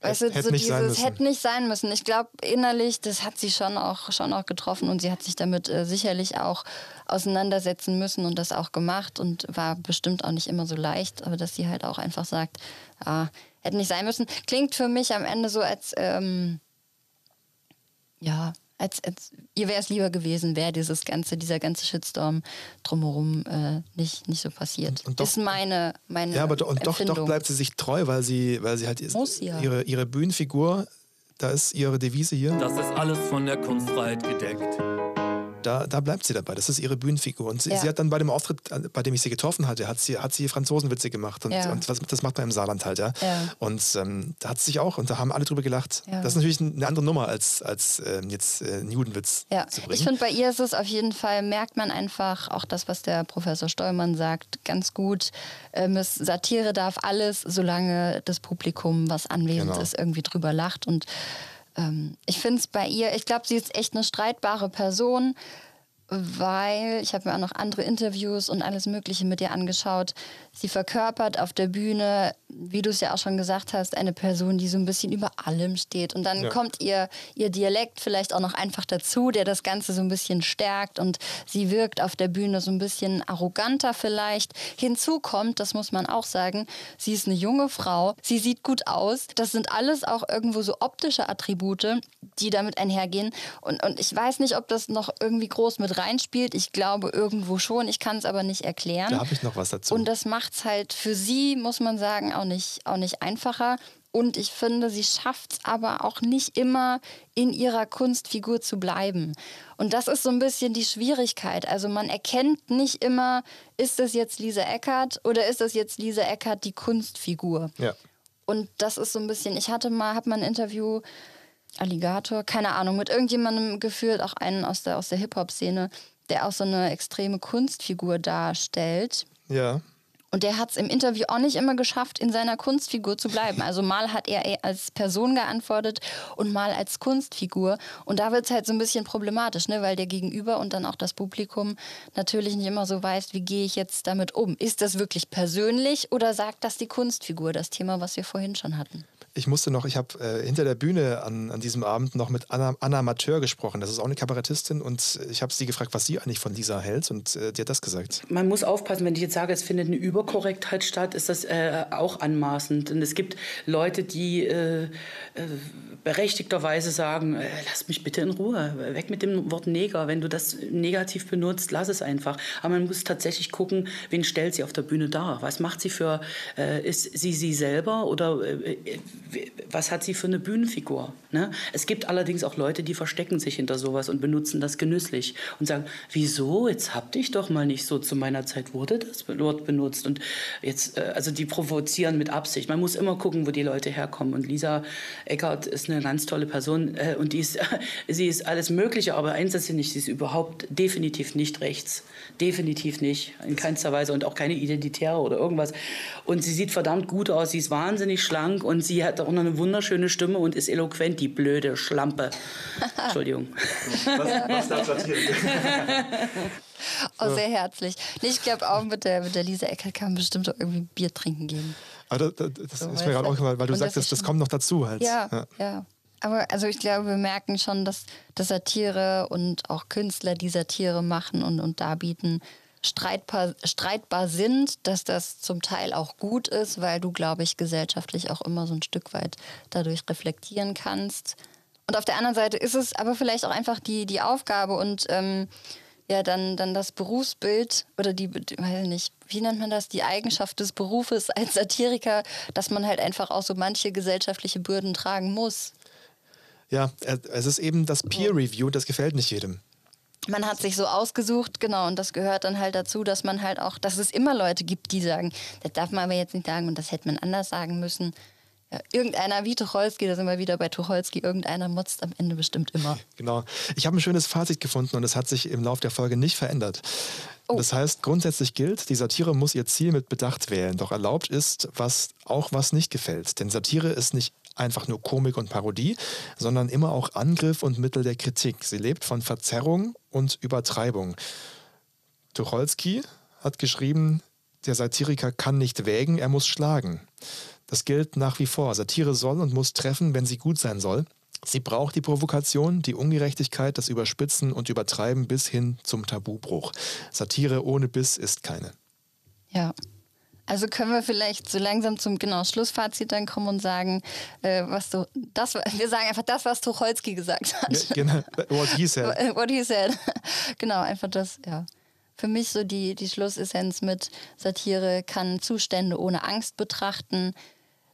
Speaker 3: Weißt du,
Speaker 1: Hätte
Speaker 3: so
Speaker 1: nicht sein
Speaker 3: dieses
Speaker 1: müssen.
Speaker 3: hätte nicht sein müssen. Ich glaube, innerlich, das hat sie schon auch, schon auch getroffen und sie hat sich damit äh, sicherlich auch auseinandersetzen müssen und das auch gemacht und war bestimmt auch nicht immer so leicht, aber dass sie halt auch einfach sagt, ah, hätte nicht sein müssen. Klingt für mich am Ende so, als, ähm, ja, als, als ihr wäre es lieber gewesen, wäre dieses ganze, dieser ganze Shitstorm drumherum äh, nicht, nicht so passiert.
Speaker 1: Und doch-
Speaker 3: ist meine, meine
Speaker 1: Ja, aber do, und doch, doch bleibt sie sich treu, weil sie, weil sie halt
Speaker 3: Muss ja.
Speaker 1: ihre, ihre Bühnenfigur, da ist ihre Devise hier.
Speaker 11: Das ist alles von der Kunstfreiheit gedeckt.
Speaker 1: Da, da bleibt sie dabei. Das ist ihre Bühnenfigur. Und sie,
Speaker 3: Ja.
Speaker 1: sie hat dann bei dem Auftritt, äh, bei dem ich sie getroffen hatte, hat sie, hat sie Franzosenwitze gemacht. Und,
Speaker 3: Ja.
Speaker 1: und was, das macht man im Saarland halt, ja.
Speaker 3: Ja.
Speaker 1: Und ähm, da hat sie sich auch, und da haben alle drüber gelacht. Das ist natürlich eine andere Nummer als, als ähm, jetzt äh, einen Judenwitz
Speaker 3: Ja,
Speaker 1: zu bringen.
Speaker 3: ich finde, bei ihr ist es auf jeden Fall, merkt man einfach auch das, was der Professor Stollmann sagt, ganz gut. Ähm, Satire darf alles, solange das Publikum, was anwesend
Speaker 1: Genau.
Speaker 3: ist, irgendwie drüber lacht. Und ähm, ich finde es bei ihr, ich glaube, sie ist echt eine streitbare Person, weil ich habe mir auch noch andere Interviews und alles Mögliche mit ihr angeschaut. Sie verkörpert auf der Bühne, wie du es ja auch schon gesagt hast, eine Person, die so ein bisschen über allem steht. Und dann
Speaker 14: Ja.
Speaker 3: kommt ihr, ihr Dialekt vielleicht auch noch einfach dazu, der das Ganze so ein bisschen stärkt und sie wirkt auf der Bühne so ein bisschen arroganter vielleicht. Hinzu kommt, das muss man auch sagen, sie ist eine junge Frau, sie sieht gut aus. Das sind alles auch irgendwo so optische Attribute, die damit einhergehen. Und, und ich weiß nicht, ob das noch irgendwie groß mit reinspielt. Ich glaube irgendwo schon. Ich kann es aber nicht erklären.
Speaker 1: Da habe ich noch was dazu.
Speaker 3: Und das macht es halt für sie, muss man sagen, auch nicht, auch nicht einfacher. Und ich finde, sie schafft es aber auch nicht immer, in ihrer Kunstfigur zu bleiben. Und das ist so ein bisschen die Schwierigkeit. Also man erkennt nicht immer, ist das jetzt Lisa Eckert oder ist das jetzt Lisa Eckert die Kunstfigur?
Speaker 1: ja.
Speaker 3: Und das ist so ein bisschen, ich hatte mal, habe mal ein Interview, Alligator, keine Ahnung, mit irgendjemandem geführt, auch einen aus der, aus der Hip-Hop-Szene, der auch so eine extreme Kunstfigur darstellt.
Speaker 1: Ja.
Speaker 3: Und der hat es im Interview auch nicht immer geschafft, in seiner Kunstfigur zu bleiben. Also mal hat er eher als Person geantwortet und mal als Kunstfigur. Und da wird es halt so ein bisschen problematisch, ne? weil der Gegenüber und dann auch das Publikum natürlich nicht immer so weiß, wie gehe ich jetzt damit um. Ist das wirklich persönlich oder sagt das die Kunstfigur, das Thema, was wir vorhin schon hatten?
Speaker 1: Ich musste noch, ich habe äh, hinter der Bühne an, an diesem Abend noch mit Anna, Anna Mateur gesprochen. Das ist auch eine Kabarettistin und ich habe sie gefragt, was sie eigentlich von Lisa hält und äh, die hat das gesagt.
Speaker 15: Man muss aufpassen, wenn ich jetzt sage, es findet eine Überkorrektheit statt, ist das äh, auch anmaßend. Und es gibt Leute, die äh, äh, berechtigterweise sagen, äh, lass mich bitte in Ruhe, weg mit dem Wort Neger. Wenn du das negativ benutzt, lass es einfach. Aber man muss tatsächlich gucken, wen stellt sie auf der Bühne dar? Was macht sie für, ist sie sie selber oder was hat sie für eine Bühnenfigur? Ne? Es gibt allerdings auch Leute, die verstecken sich hinter sowas und benutzen das genüsslich und sagen, wieso, jetzt hab dich doch mal nicht so, zu meiner Zeit wurde das Wort benutzt und jetzt, äh, also die provozieren mit Absicht. Man muss immer gucken, wo die Leute herkommen und Lisa Eckert ist eine ganz tolle Person äh, und die ist, sie ist alles Mögliche, aber eins ist sie nicht, sie ist überhaupt definitiv nicht rechts. Definitiv nicht, in keinster Weise und auch keine Identitäre oder irgendwas. Und sie sieht verdammt gut aus, sie ist wahnsinnig schlank und sie hat auch noch eine wunderschöne Stimme und ist eloquent, die blöde Schlampe. Entschuldigung.
Speaker 1: Was, was darf?
Speaker 3: Oh, sehr herzlich. Nee, ich glaube auch mit der, mit der Lisa Eckert kann man bestimmt auch irgendwie Bier trinken gehen.
Speaker 1: Aber das, das
Speaker 3: So,
Speaker 1: ist mir gerade
Speaker 3: du?
Speaker 1: aufgefallen, weil du
Speaker 3: Und das
Speaker 1: das kommt noch dazu halt.
Speaker 3: Ja, ja. Aber also ich glaube, wir merken schon, dass, dass Satire und auch Künstler, die Satire machen und, und darbieten, streitbar, streitbar sind, dass das zum Teil auch gut ist, weil du, glaube ich, gesellschaftlich auch immer so ein Stück weit dadurch reflektieren kannst. Und auf der anderen Seite ist es aber vielleicht auch einfach die, die Aufgabe und ähm, ja, dann, dann das Berufsbild oder die, weiß ich nicht, wie nennt man das, die Eigenschaft des Berufes als Satiriker, dass man halt einfach auch so manche gesellschaftliche Bürden tragen muss.
Speaker 1: Ja, es ist eben das Peer Review, das gefällt nicht jedem
Speaker 3: man hat sich so ausgesucht, genau, und das gehört dann halt dazu, dass man halt auch, dass es immer Leute gibt, die sagen, das darf man aber jetzt nicht sagen und das hätte man anders sagen müssen. Ja, irgendeiner wie Tucholsky, da sind wir wieder bei Tucholsky, irgendeiner motzt am Ende bestimmt immer.
Speaker 1: Genau. Ich habe ein schönes Fazit gefunden und es hat sich im Laufe der Folge nicht verändert. Oh. Das heißt, grundsätzlich gilt, die Satire muss ihr Ziel mit Bedacht wählen, doch erlaubt ist, was auch was nicht gefällt. Denn Satire ist nicht einfach nur Komik und Parodie, sondern immer auch Angriff und Mittel der Kritik. Sie lebt von Verzerrung und Übertreibung. Tucholsky hat geschrieben, der Satiriker kann nicht wägen, er muss schlagen. Das gilt nach wie vor. Satire soll und muss treffen, wenn sie gut sein soll. Sie braucht die Provokation, die Ungerechtigkeit, das Überspitzen und Übertreiben bis hin zum Tabubruch. Satire ohne Biss ist keine.
Speaker 3: Ja, also können wir vielleicht so langsam zum genau Schlussfazit dann kommen und sagen, äh, was du das wir sagen einfach das, was Tucholsky gesagt hat. Ja,
Speaker 1: genau, what he said.
Speaker 3: What he said. genau, einfach das, ja. Für mich so die, die Schlussessenz mit Satire kann Zustände ohne Angst betrachten.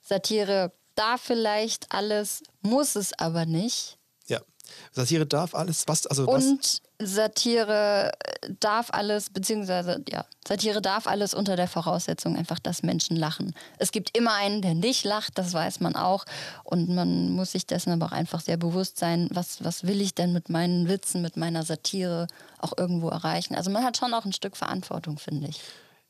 Speaker 3: Satire darf vielleicht alles, muss es aber nicht.
Speaker 1: Ja. Satire darf alles, was, also was?
Speaker 3: Satire darf alles, beziehungsweise, ja, Satire darf alles unter der Voraussetzung einfach, dass Menschen lachen. Es gibt immer einen, der nicht lacht, das weiß man auch. Und man muss sich dessen aber auch einfach sehr bewusst sein, was, was will ich denn mit meinen Witzen, mit meiner Satire auch irgendwo erreichen. Also man hat schon auch ein Stück Verantwortung, finde ich.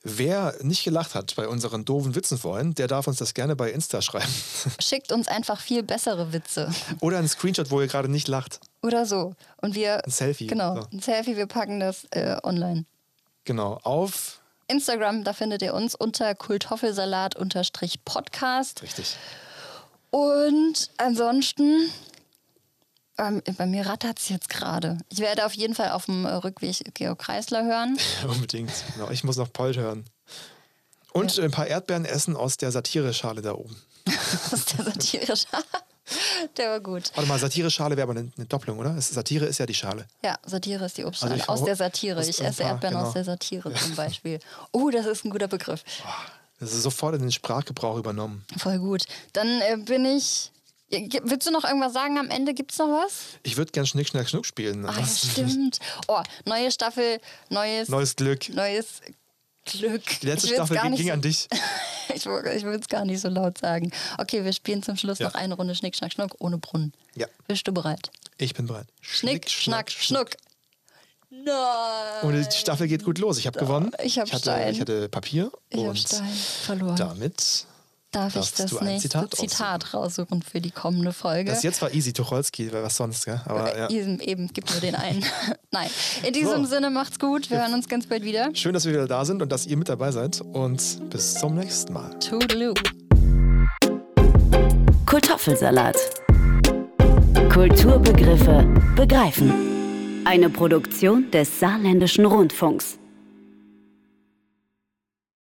Speaker 1: Wer nicht gelacht hat bei unseren doofen Witzen vorhin, der darf uns das gerne bei Insta schreiben.
Speaker 3: Schickt uns einfach viel bessere Witze.
Speaker 1: Oder ein Screenshot, wo ihr gerade nicht lacht.
Speaker 3: Oder so. Und wir.
Speaker 1: Ein Selfie.
Speaker 3: Genau, so. ein Selfie, wir packen das äh, online.
Speaker 1: Genau, auf
Speaker 3: Instagram, da findet ihr uns unter Kultoffelsalat-podcast.
Speaker 1: Richtig.
Speaker 3: Und ansonsten ähm, bei mir rattert es jetzt gerade. Ich werde auf jeden Fall auf dem Rückweg Georg Kreisler hören.
Speaker 1: Unbedingt. Genau. Ich muss noch Polt hören. Und ja. ein paar Erdbeeren essen aus der Satireschale da oben.
Speaker 3: aus der Satireschale? Der war gut.
Speaker 1: Warte mal, Satireschale wäre aber eine, eine, Doppelung, oder? Satire ist ja die Schale.
Speaker 3: Ja, Satire ist die Obstschale. Also aus der Satire. Ich esse Erdbeeren genau. aus der Satire ja. zum Beispiel. Oh, das ist ein guter Begriff.
Speaker 1: Das ist sofort in den Sprachgebrauch übernommen.
Speaker 3: Voll gut. Dann äh, bin ich Willst du noch irgendwas sagen? Am Ende gibt es noch was?
Speaker 1: Ich würde gern Schnick, Schnack, Schnuck spielen.
Speaker 3: Ah, stimmt. Oh, neue Staffel, neues...
Speaker 1: Neues Glück.
Speaker 3: Neues Glück.
Speaker 1: Die letzte Staffel ging, ging, an dich.
Speaker 3: ich würde es gar nicht so laut sagen. Okay, wir spielen zum Schluss ja. noch eine Runde Schnick, Schnack, Schnuck ohne Brunnen.
Speaker 1: Ja.
Speaker 3: Bist du bereit?
Speaker 1: Ich bin bereit.
Speaker 3: Schnick, Schnack, Schnuck. Nein.
Speaker 1: Und die Staffel geht gut los. Ich habe gewonnen.
Speaker 3: Ich, hab
Speaker 1: ich, hatte,
Speaker 3: Stein.
Speaker 1: ich hatte Papier.
Speaker 3: Ich
Speaker 1: und
Speaker 3: Stein verloren.
Speaker 1: damit
Speaker 3: Darf ich das nächste Zitat, Zitat raussuchen für die kommende Folge?
Speaker 1: Das jetzt war easy Tucholsky, weil was sonst, gell? Aber, ja.
Speaker 3: Eben, eben, gibt nur den einen. Nein. In diesem so. Sinne macht's gut. Wir hören uns ganz bald wieder.
Speaker 1: Schön, dass wir wieder da sind und dass ihr mit dabei seid. Und bis zum nächsten Mal.
Speaker 3: Toodaloo.
Speaker 2: Kartoffelsalat. Kulturbegriffe begreifen. Eine Produktion des Saarländischen Rundfunks.